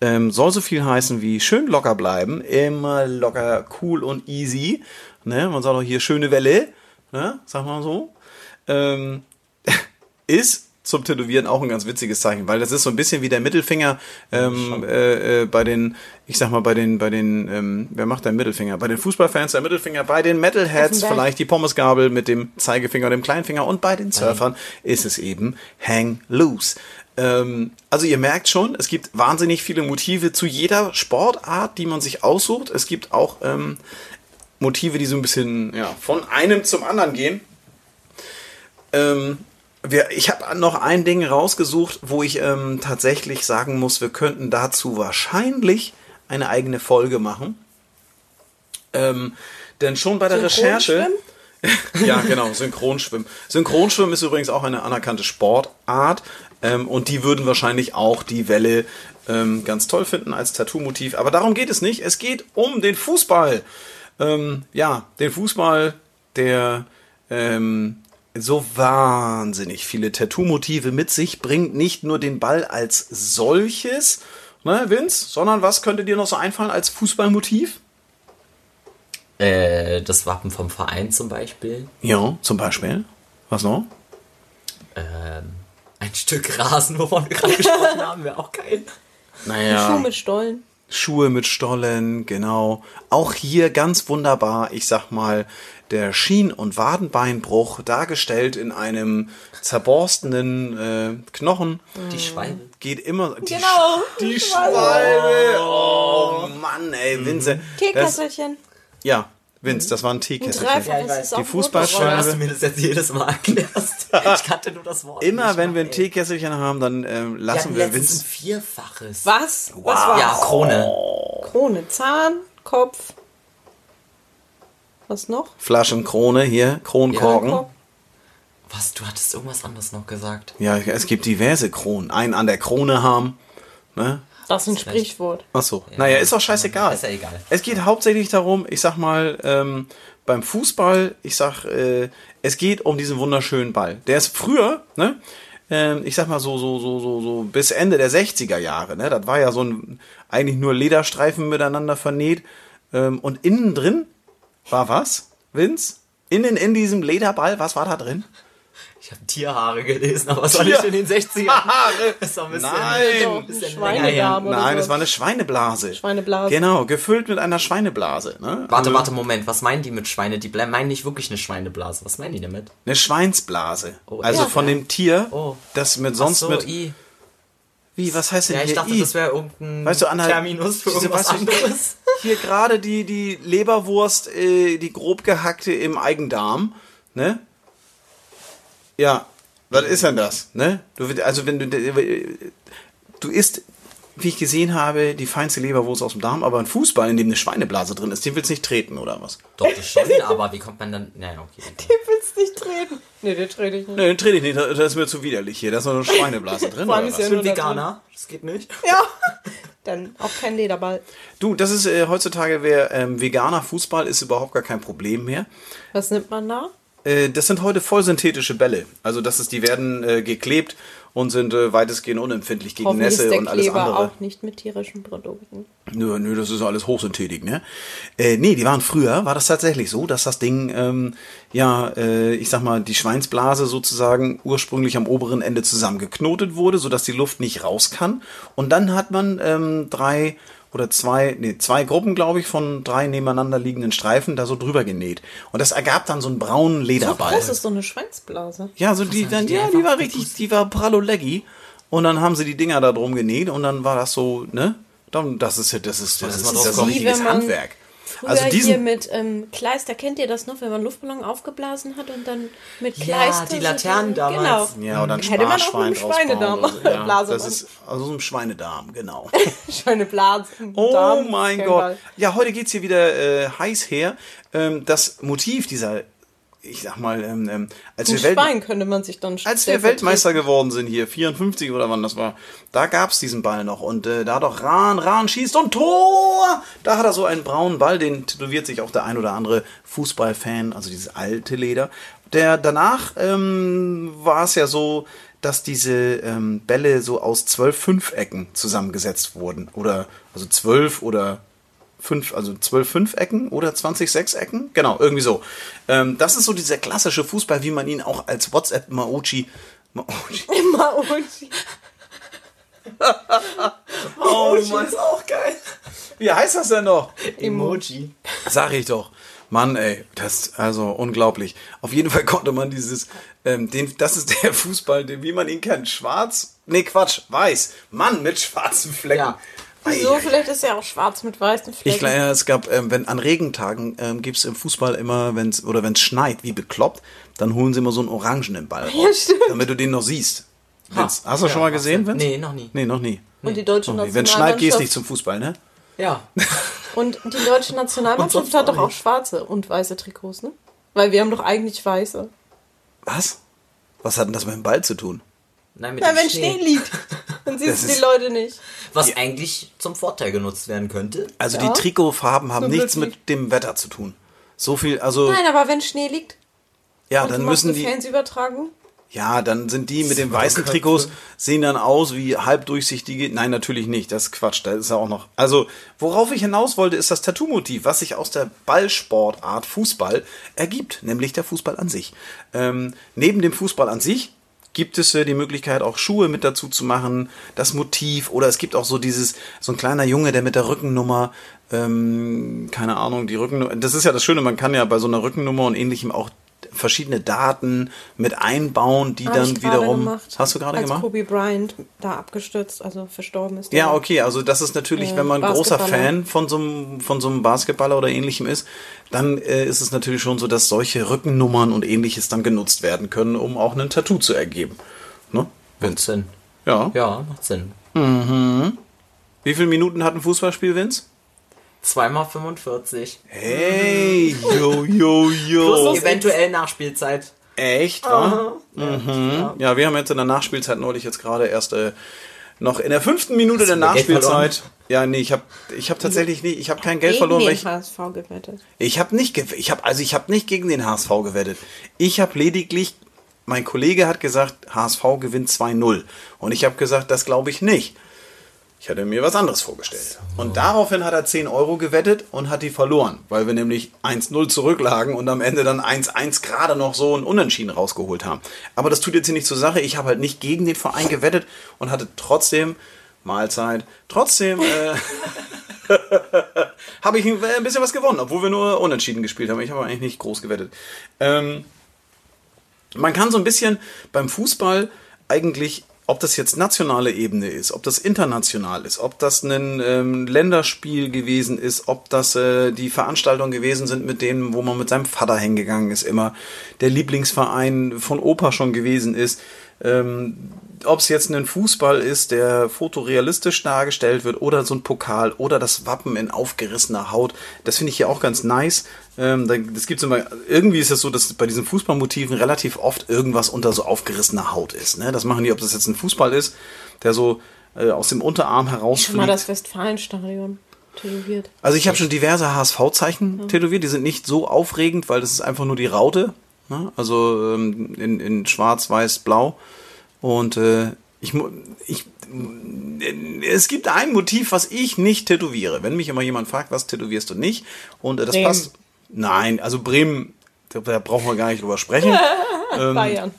ähm, soll so viel heißen wie schön locker bleiben, immer locker, cool und easy. Ne? Man sagt auch hier schöne Welle, ne? sag mal so. Ähm, ist zum Tätowieren auch ein ganz witziges Zeichen, weil das ist so ein bisschen wie der Mittelfinger ähm, äh, äh, bei den, ich sag mal, bei den, bei den, ähm, wer macht der Mittelfinger? Bei den Fußballfans der Mittelfinger, bei den Metalheads vielleicht die Pommesgabel mit dem Zeigefinger und dem Kleinfinger und bei den Surfern ist es eben Hang Loose. Ähm, also ihr merkt schon, es gibt wahnsinnig viele Motive zu jeder Sportart, die man sich aussucht. Es gibt auch ähm, Motive, die so ein bisschen ja, von einem zum anderen gehen. Ähm, wir, ich habe noch ein Ding rausgesucht, wo ich ähm, tatsächlich sagen muss, wir könnten dazu wahrscheinlich eine eigene Folge machen. Ähm, denn schon bei der Recherche. ja, genau, Synchronschwimmen. Synchronschwimmen ist übrigens auch eine anerkannte Sportart ähm, und die würden wahrscheinlich auch die Welle ähm, ganz toll finden als Tattoo-Motiv. Aber darum geht es nicht. Es geht um den Fußball. Ähm, ja, den Fußball, der ähm, so wahnsinnig viele Tattoo-Motive mit sich bringt. Nicht nur den Ball als solches, ne, Vince, sondern was könnte dir noch so einfallen als Fußballmotiv? Äh, das Wappen vom Verein zum Beispiel. Ja, zum Beispiel. Was noch? Ähm, ein Stück Rasen, wovon wir gerade gesprochen haben, wäre auch geil. Naja. Schuh mit Stollen. Schuhe mit Stollen, genau. Auch hier ganz wunderbar, ich sag mal, der Schien- und Wadenbeinbruch dargestellt in einem zerborstenen äh, Knochen. Die Schwalbe. Geht immer. Die, Genau, Sch- Die Schwalbe. Schwalbe. Oh Mann, ey. Das, Teekesselchen. ja, Vince, das war ein Ein Teekesselchen. Dreifaches Ja, ich weiß. ist Die Motorroller. dass du mir das jetzt jedes Mal erklärst. Ich kannte nur das Wort. Immer wenn mal, wir ein. Teekesselchen haben, dann ähm, Wir lassen hatten wir letztens ein Vince. Vierfaches. Was? Was war Ja, Krone. Krone, Zahn, Kopf. Was noch? Flaschenkrone hier, Kronkorken. Kopf. Was, du hattest irgendwas anderes noch gesagt. Ja, es gibt diverse Kronen. Einen an der Krone haben. Ne? Das ist ein vielleicht- Sprichwort. Ach so. naja, ist doch scheißegal. Ist ja egal. Es geht hauptsächlich darum, ich sag mal, ähm, beim Fußball, ich sag, äh, es geht um diesen wunderschönen Ball. Der ist früher, ne? Ähm, ich sag mal so, so, so, so, so bis Ende der 60er Jahre, ne? Das war ja so ein, eigentlich nur Lederstreifen miteinander vernäht. Ähm, und innen drin war was, Vince? Innen in diesem Lederball, was war da drin? Ich habe Tierhaare gelesen, aber es war nicht in den 60ern. Das ist doch ein bisschen, Nein. ein bisschen länger her. Schweinedarm oder Nein, so. es war eine Schweineblase. Schweineblase. Genau, gefüllt mit einer Schweineblase. Ne? Warte, Also warte, Moment. Was meinen die mit Schweine? Die meinen nicht wirklich eine Schweineblase. Was meinen die damit? Eine Schweinsblase. Oh, also ja. von dem Tier, Oh. das mit sonst so, mit. I. Wie, was heißt denn Ja, ich hier dachte, I? das wäre irgendein Weißt du, Anna, Terminus für irgendwas weißt du- anderes. hier gerade die, die Leberwurst, äh, die grob gehackte im Eigendarm, ne? Ja, was ist denn das, ne? Du, also wenn du, du isst, wie ich gesehen habe, die feinste Leberwurst aus dem Darm, aber ein Fußball, in dem eine Schweineblase drin ist, den willst du nicht treten, oder was? Doch, das schon, aber wie kommt man dann. Naja, okay. Den willst du nicht treten. Nee, den trete ich nicht. Ne, den trete ich nicht, das ist mir zu widerlich hier, da ist noch eine Schweineblase drin, Vor allem oder ist was? ja Ich bin Veganer, das geht nicht. Ja. Dann auch kein Lederball. Du, das ist äh, heutzutage, wer ähm, veganer Fußball ist überhaupt gar kein Problem mehr. Was nimmt man da? Äh, das sind heute voll synthetische Bälle. Also das ist, die werden äh, geklebt und sind äh, weitestgehend unempfindlich gegen Hoffentlich ist Nässe der und alles Kleber andere. auch nicht mit tierischen Produkten. Nö, nö, das ist alles Hochsynthetik, ne? Äh, nee, die waren früher, war das tatsächlich so, dass das Ding, ähm, ja, äh, ich sag mal, die Schweinsblase sozusagen ursprünglich am oberen Ende zusammengeknotet wurde, sodass die Luft nicht raus kann. Und dann hat man ähm, drei oder zwei, nee, zwei Gruppen, glaube ich, von drei nebeneinander liegenden Streifen da so drüber genäht. Und das ergab dann so einen braunen So Lederball. groß ist so eine Schweinsblase. Ja, so die, dann, die ja, die war richtig, die war pralloleggi. Und dann haben sie die Dinger da drum genäht und dann war das so, ne? Dann, das ist, das ist, das das ist, war das doch ist ein wie richtiges Handwerk. Früher Also hier diesen, mit ähm, Kleister, kennt ihr das noch, wenn man Luftballon aufgeblasen hat und dann mit Ja, Kleister... die so- Laternen damals. Genau. ja, oder ein Hätte man auch mit Schweinedarm so. Ja, Blase das ist, also so ein Schweinedarm, genau. Schöne Blase. Oh Darm, mein Gott. Ja, heute geht's hier wieder äh, heiß her. Ähm, das Motiv dieser, ich sag mal, ähm, ähm, als wir Welt Schwein könnte man sich dann als wir Weltmeister geworden sind hier, 54 oder wann das war, da gab's diesen Ball noch und äh, da hat doch Rahn, Rahn schießt und Tor! Da hat er so einen braunen Ball, den tätowiert sich auch der ein oder andere Fußballfan, also dieses alte Leder. Der danach ähm, war es ja so, dass diese ähm, Bälle so aus zwölf Fünfecken zusammengesetzt wurden oder also zwölf oder fünf, also zwölf Fünfecken oder 20 Sechsecken, genau, irgendwie so. Ähm, das ist so dieser klassische Fußball, wie man ihn auch als WhatsApp Maochi Maochi. Immer Uchi. Oh, Mann, ist auch geil. Wie heißt das denn noch? Emoji. Sag ich doch. Mann, ey, das also unglaublich. Auf jeden Fall konnte man dieses, ähm, den, das ist der Fußball, den, wie man ihn kennt. Schwarz, nee, Quatsch, weiß. Mann mit schwarzen Flecken. Ja. Wieso? Ei, ei, Vielleicht ist er auch schwarz mit weißen Flecken. Ich glaube, ja, es gab, ähm, wenn an Regentagen ähm, gibt's im Fußball immer, wenn's oder wenn's schneit, wie bekloppt, dann holen sie immer so einen orangenen Ball raus, Ja, stimmt. damit du den noch siehst. Ha. Vince, hast du Ja, schon mal gesehen. Vince? Nee, noch nie. Nee, noch nie. Und die deutsche nie. Wenn es schneit, gehst Nationalmannschaft. du nicht zum Fußball, ne? Ja. Und die deutsche Nationalmannschaft hat doch auch auch schwarze und weiße Trikots, ne? Weil wir haben doch eigentlich weiße. Was? Was hat denn das mit dem Ball zu tun? Nein, mit Ja, dem wenn Schnee liegt, dann siehst du die Leute nicht. Was eigentlich zum Vorteil genutzt werden könnte. Also Ja. die Trikotfarben haben So nichts mit dem Wetter zu tun. So viel, also Nein, aber wenn Schnee liegt, ja, und dann müssen die, Fansübertragung. ja, dann sind die mit den weißen Köpfe. Trikots sehen dann aus wie halbdurchsichtige. Nein, natürlich nicht. Das ist Quatsch. Da ist ja auch noch. Also worauf ich hinaus wollte, ist das Tattoo-Motiv, was sich aus der Ballsportart Fußball ergibt, nämlich der Fußball an sich. Ähm, neben dem Fußball an sich gibt es äh, die Möglichkeit, auch Schuhe mit dazu zu machen, das Motiv. Oder es gibt auch so dieses, so ein kleiner Junge, der mit der Rückennummer, ähm, keine Ahnung, die Rückennummer, das ist ja das Schöne, man kann ja bei so einer Rückennummer und ähnlichem auch verschiedene Daten mit einbauen, die Hab dann wiederum. gemacht. Hast du gerade gemacht? Kobe Bryant da abgestürzt, also verstorben ist. Ja, okay, also das ist natürlich, Äh, wenn man großer. Fan von so einem, von so einem Basketballer oder ähnlichem ist, dann äh, ist es natürlich schon so, dass solche Rückennummern und ähnliches dann genutzt werden können, um auch ein Tattoo zu ergeben. Ne? Macht Sinn. Ja. Ja, macht Sinn. Wie viele Minuten hat ein Fußballspiel, Vince? Zweimal 45. Hey, yo, yo, yo. Eventuell Nachspielzeit. Echt, wa? Mhm. Ja, wir haben jetzt in der Nachspielzeit neulich jetzt gerade erst äh, noch in der fünften Minute der Nachspielzeit. Ja, nee, ich habe ich hab tatsächlich nicht, ich habe kein Geld Gegen verloren, weil den ich, HSV gewettet. Ich habe nicht, ich habe also ich habe nicht gegen den HSV gewettet. Ich habe lediglich, mein Kollege hat gesagt, HSV gewinnt 2-0 und ich habe gesagt, das glaube ich nicht. Ich hatte mir was anderes vorgestellt. Und daraufhin hat er 10 Euro gewettet und hat die verloren, weil wir nämlich 1-0 zurücklagen und am Ende dann 1-1 gerade noch so ein Unentschieden rausgeholt haben. Aber das tut jetzt hier nicht zur Sache. Ich habe halt nicht gegen den Verein gewettet und hatte trotzdem Mahlzeit. Trotzdem äh, habe ich ein ein bisschen was gewonnen, obwohl wir nur unentschieden gespielt haben. Ich habe eigentlich nicht groß gewettet. Ähm, man kann so ein bisschen beim Fußball eigentlich ob das jetzt nationale Ebene ist, ob das international ist, ob das ein ähm, Länderspiel gewesen ist, ob das äh, die Veranstaltungen gewesen sind, mit denen, wo man mit seinem Vater hingegangen ist, immer der Lieblingsverein von Opa schon gewesen ist. Ähm, ob es jetzt ein Fußball ist, der fotorealistisch dargestellt wird, oder so ein Pokal oder das Wappen in aufgerissener Haut, das finde ich hier auch ganz nice. Ähm, da- das gibt's immer, irgendwie ist es so, dass bei diesen Fußballmotiven relativ oft irgendwas unter so aufgerissener Haut ist. Ne? Das machen die, ob das jetzt ein Fußball ist, der so äh, aus dem Unterarm Schon mal herausfliegt. das Westfalenstadion tätowiert. Also ich habe schon diverse HSV-Zeichen tätowiert, die sind nicht so aufregend, weil das ist einfach nur die Raute. Ne? Also ähm, in, in schwarz, weiß, blau. Und äh, ich, ich, es gibt ein Motiv, was ich nicht tätowiere. Wenn mich immer jemand fragt, was tätowierst du nicht? Und äh, das Bremen. passt. Nein, also Bremen, da, da brauchen wir gar nicht drüber sprechen. Ähm, Bayern.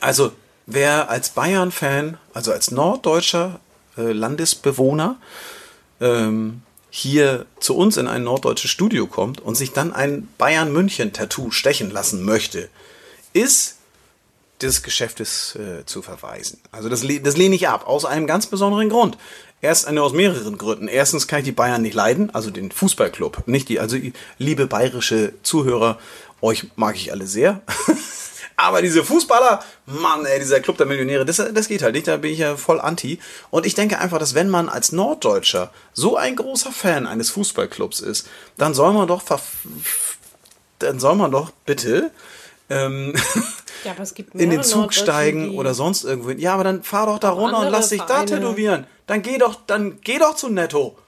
Also, wer als Bayern-Fan, also als norddeutscher äh, Landesbewohner, ähm, hier zu uns in ein norddeutsches Studio kommt und sich dann ein Bayern-München-Tattoo stechen lassen möchte, ist des Geschäftes äh, zu verweisen. Also das, das lehne ich ab, aus einem ganz besonderen Grund. Erst eine aus mehreren Gründen. Erstens kann ich die Bayern nicht leiden, also den Fußballclub, nicht die, also liebe bayerische Zuhörer, euch mag ich alle sehr. Aber diese Fußballer, Mann, ey, dieser Club der Millionäre, das, das geht halt nicht, da bin ich ja voll anti. Und ich denke einfach, dass wenn man als Norddeutscher so ein großer Fan eines Fußballclubs ist, dann soll man doch, verf- dann soll man doch bitte ähm, Ja, in den Zug steigen oder sonst irgendwo. Ja, aber dann fahr doch da runter und lass dich da tätowieren. Dann geh doch, dann geh doch zu Netto.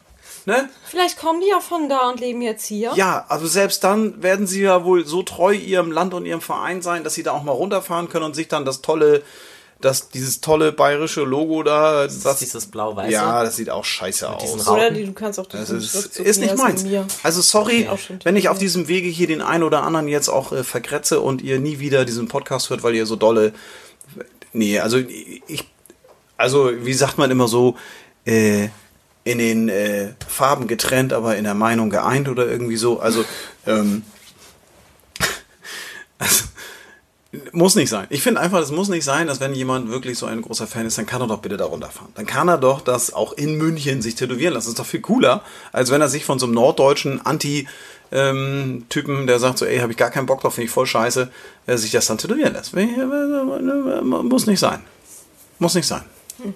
Ne? Vielleicht kommen die ja von da und leben jetzt hier. Ja, also selbst dann werden sie ja wohl so treu ihrem Land und ihrem Verein sein, dass sie da auch mal runterfahren können und sich dann das tolle, das, dieses tolle bayerische Logo da, Das das, ist dieses blau-weiße. ja, das sieht auch scheiße aus. Oder die, du kannst auch Das ist, ist nicht meins. mir. Also sorry, schon wenn ich auf diesem Wege hier den einen oder anderen jetzt auch äh, vergrätze und ihr nie wieder diesen Podcast hört, weil ihr so dolle. Nee, also ich. Also, wie sagt man immer so, äh, in den äh, Farben getrennt, aber in der Meinung geeint oder irgendwie so. Also, ähm, also muss nicht sein. Ich finde einfach, es muss nicht sein, dass wenn jemand wirklich so ein großer Fan ist, dann kann er doch bitte da runterfahren. Dann kann er doch das auch in München sich tätowieren lassen. Das ist doch viel cooler, als wenn er sich von so einem norddeutschen Anti-Typen, der sagt so, ey, habe ich gar keinen Bock drauf, finde ich voll scheiße, äh, sich das dann tätowieren lässt. Muss nicht sein. Muss nicht sein. Finde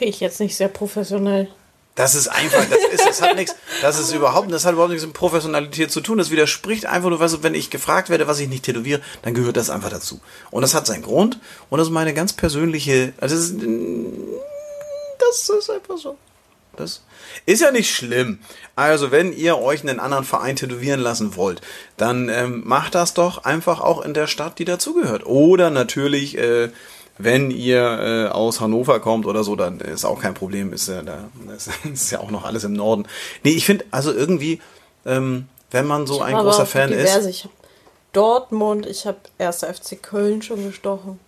ich jetzt nicht sehr professionell. Das ist einfach, das ist, das hat nichts, das ist überhaupt, das hat überhaupt nichts mit Professionalität zu tun. Das widerspricht einfach nur, weißt du, wenn ich gefragt werde, was ich nicht tätowiere, dann gehört das einfach dazu. Und das hat seinen Grund und das ist meine ganz persönliche, also das ist, das ist einfach so. Das ist ja nicht schlimm. Also, wenn ihr euch einen anderen Verein tätowieren lassen wollt, dann ähm, macht das doch einfach auch in der Stadt, die dazugehört. Oder natürlich, äh, wenn ihr äh, aus Hannover kommt oder so, dann ist auch kein Problem. Ist ja, da, das ist ja auch noch alles im Norden. Nee, ich finde, also irgendwie, ähm, wenn man so ein großer Fan diverse. ist. Ich habe Dortmund, ich habe 1. FC Köln schon gestochen.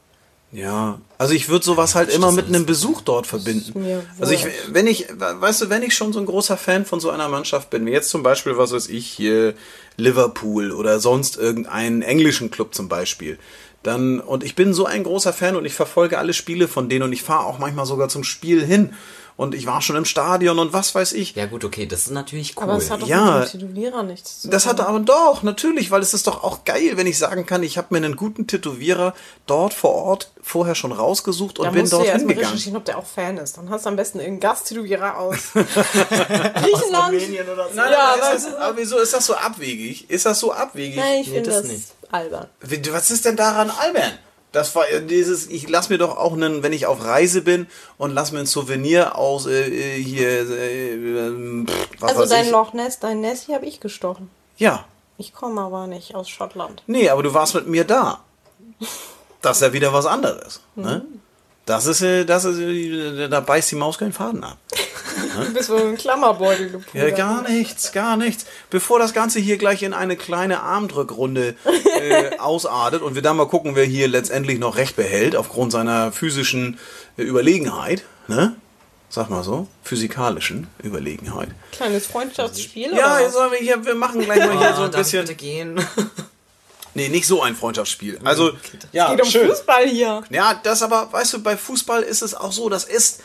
Ja, also ich würde sowas halt immer mit einem Besuch dort verbinden. Also ich, wenn ich, weißt du, wenn ich schon so ein großer Fan von so einer Mannschaft bin, wie jetzt zum Beispiel, was weiß ich, hier Liverpool oder sonst irgendeinen englischen Club zum Beispiel, dann, und ich bin so ein großer Fan und ich verfolge alle Spiele von denen und ich fahre auch manchmal sogar zum Spiel hin und ich war schon im Stadion und was weiß ich. Ja gut, okay, das ist natürlich cool. Aber es hat doch Ja. mit dem Tätowierer nichts zu Das tun. hatte aber doch, natürlich, weil es ist doch auch geil, wenn ich sagen kann, ich habe mir einen guten Tätowierer dort vor Ort vorher schon rausgesucht und Da bin dort ja erstmal hingegangen. recherchieren, ob der auch Fan ist. Dann hast du am besten irgendeinen Gasttätowierer aus Griechenland. Nein, Ja, aber, aber- ist das, aber wieso ist das so abwegig? Ist das so abwegig? Nein, ich Nee, finde das das, nicht. Albern. Was ist denn daran albern? Das war äh, dieses, ich lass mir doch auch einen, wenn ich auf Reise bin und lass mir ein Souvenir aus äh, äh, hier, äh, äh, pff, Also dein ich. Loch Ness, dein Nessie habe ich gestochen. Ja. Ich komme aber nicht aus Schottland. Nee, aber du warst mit mir da. Das ist ja wieder was anderes. Ne? Das ist, äh, das ist, äh, da beißt die Maus keinen Faden ab. Du bist wohl ein Klammerbeutel gepudert. Ja, gar nichts, gar nichts. Bevor das Ganze hier gleich in eine kleine Armdrückrunde äh, ausartet und wir dann mal gucken, wer hier letztendlich noch Recht behält, aufgrund seiner physischen äh, Überlegenheit, ne? Sag mal so, physikalischen Überlegenheit. Kleines Freundschaftsspiel. Ja, oder sollen wir hier, wir machen gleich mal hier Ah, so ein darf ich bisschen. bitte gehen. Nee, nicht so ein Freundschaftsspiel. Also, ja, Geht um schön. Fußball hier. Ja, das aber, weißt du, bei Fußball ist es auch so, das ist,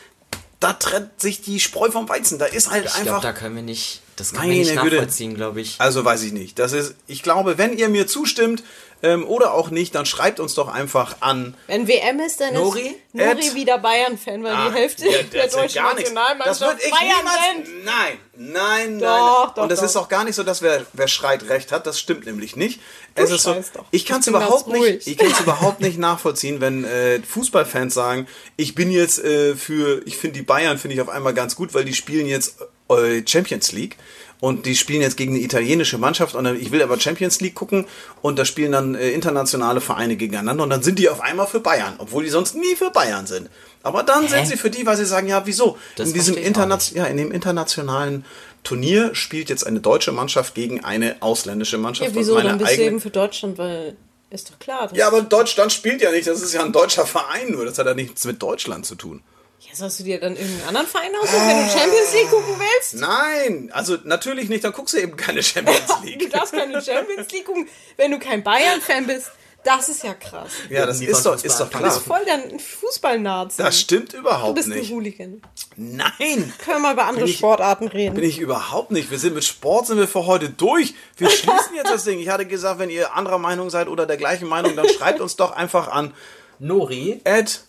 da trennt sich die Spreu vom Weizen. Da ist halt Ich einfach. glaube, da können wir nicht, das kann Meine man nicht nachvollziehen, glaube ich. Also weiß ich nicht. Das ist, ich glaube, wenn ihr mir zustimmt ähm, oder auch nicht, dann schreibt uns doch einfach an. Wenn WM ist, dann Nori? ist Nori wieder Bayern-Fan, weil Ah, die Hälfte ja, der das deutschen. Das Nationalmannschaft würde ich Bayern niemals. nennt. Nein, nein, Doch, nein. doch, Und es doch. ist auch gar nicht so, dass wer, wer schreit recht hat. Das stimmt nämlich nicht. es ist so. doch. Ich kann es überhaupt nicht. Ich kann es überhaupt nicht nachvollziehen, wenn äh, Fußballfans sagen, ich bin jetzt äh, für, ich finde die Bayern finde ich auf einmal ganz gut, weil die spielen jetzt äh, Champions League. Und die spielen jetzt gegen eine italienische Mannschaft und ich will aber Champions League gucken und da spielen dann äh, internationale Vereine gegeneinander und dann sind die auf einmal für Bayern, obwohl die sonst nie für Bayern sind. Aber dann sind sie für die, weil sie sagen, ja, wieso? Das in diesem Interna ja, in dem internationalen Turnier spielt jetzt eine deutsche Mannschaft gegen eine ausländische Mannschaft. Ja, wieso? Dann bist du eben für Deutschland, weil ist doch klar. ja, aber Deutschland spielt ja nicht, das ist ja ein deutscher Verein nur, das hat ja nichts mit Deutschland zu tun. Sollst du dir dann irgendeinen anderen Verein aussuchen, wenn du Champions League gucken willst? Nein, also natürlich nicht, dann guckst du eben keine Champions Du League. darfst keine Champions League gucken, wenn du kein Bayern-Fan bist. Das ist ja krass. Ja, das ist doch, ist doch Du bist klar. voll der Fußballnazi. Das stimmt Du überhaupt bist ein nicht. Hooligan. Nein, Können wir mal über andere ich- Sportarten reden? bin ich überhaupt nicht. Wir sind mit Sport sind wir für heute durch. Wir schließen jetzt das Ding. Ich hatte gesagt, wenn ihr anderer Meinung seid oder der gleichen Meinung, dann schreibt uns doch einfach an Nori, at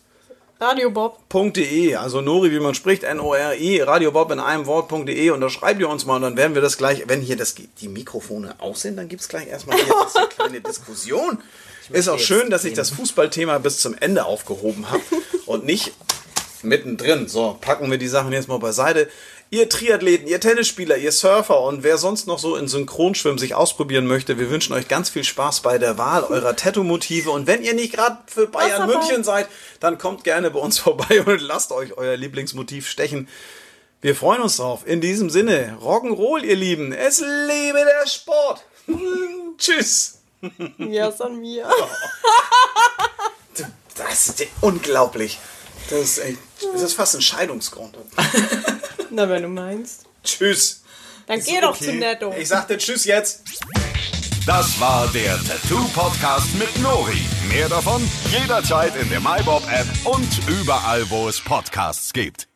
Radio Bob. .de, also Nori, wie man spricht, N-O-R-I, radiobob in einem Wort.de und da schreibt ihr uns mal und dann werden wir das gleich, wenn hier das, die Mikrofone aus sind, dann gibt's gleich erstmal hier eine kleine Diskussion. Ist auch schön, dass ich das Fußballthema bis zum Ende aufgehoben habe und nicht mittendrin. So, packen wir die Sachen jetzt mal beiseite. Ihr Triathleten, ihr Tennisspieler, ihr Surfer und wer sonst noch so in Synchronschwimmen sich ausprobieren möchte, wir wünschen euch ganz viel Spaß bei der Wahl eurer Tattoo-Motive. Und wenn ihr nicht gerade für Bayern. München seid, dann kommt gerne bei uns vorbei und lasst euch euer Lieblingsmotiv stechen. Wir freuen uns drauf. In diesem Sinne, Rock'n'Roll, ihr Lieben. Es lebe der Sport. Tschüss. Ja, ist an mir. Das ist unglaublich. Das ist, echt, das ist fast ein Scheidungsgrund. Na, wenn du meinst. Tschüss. Dann geh doch zu Netto. Ich sagte Tschüss jetzt. Das war der Tattoo Podcast mit Nori. Mehr davon jederzeit in der MyBob App und überall, wo es Podcasts gibt.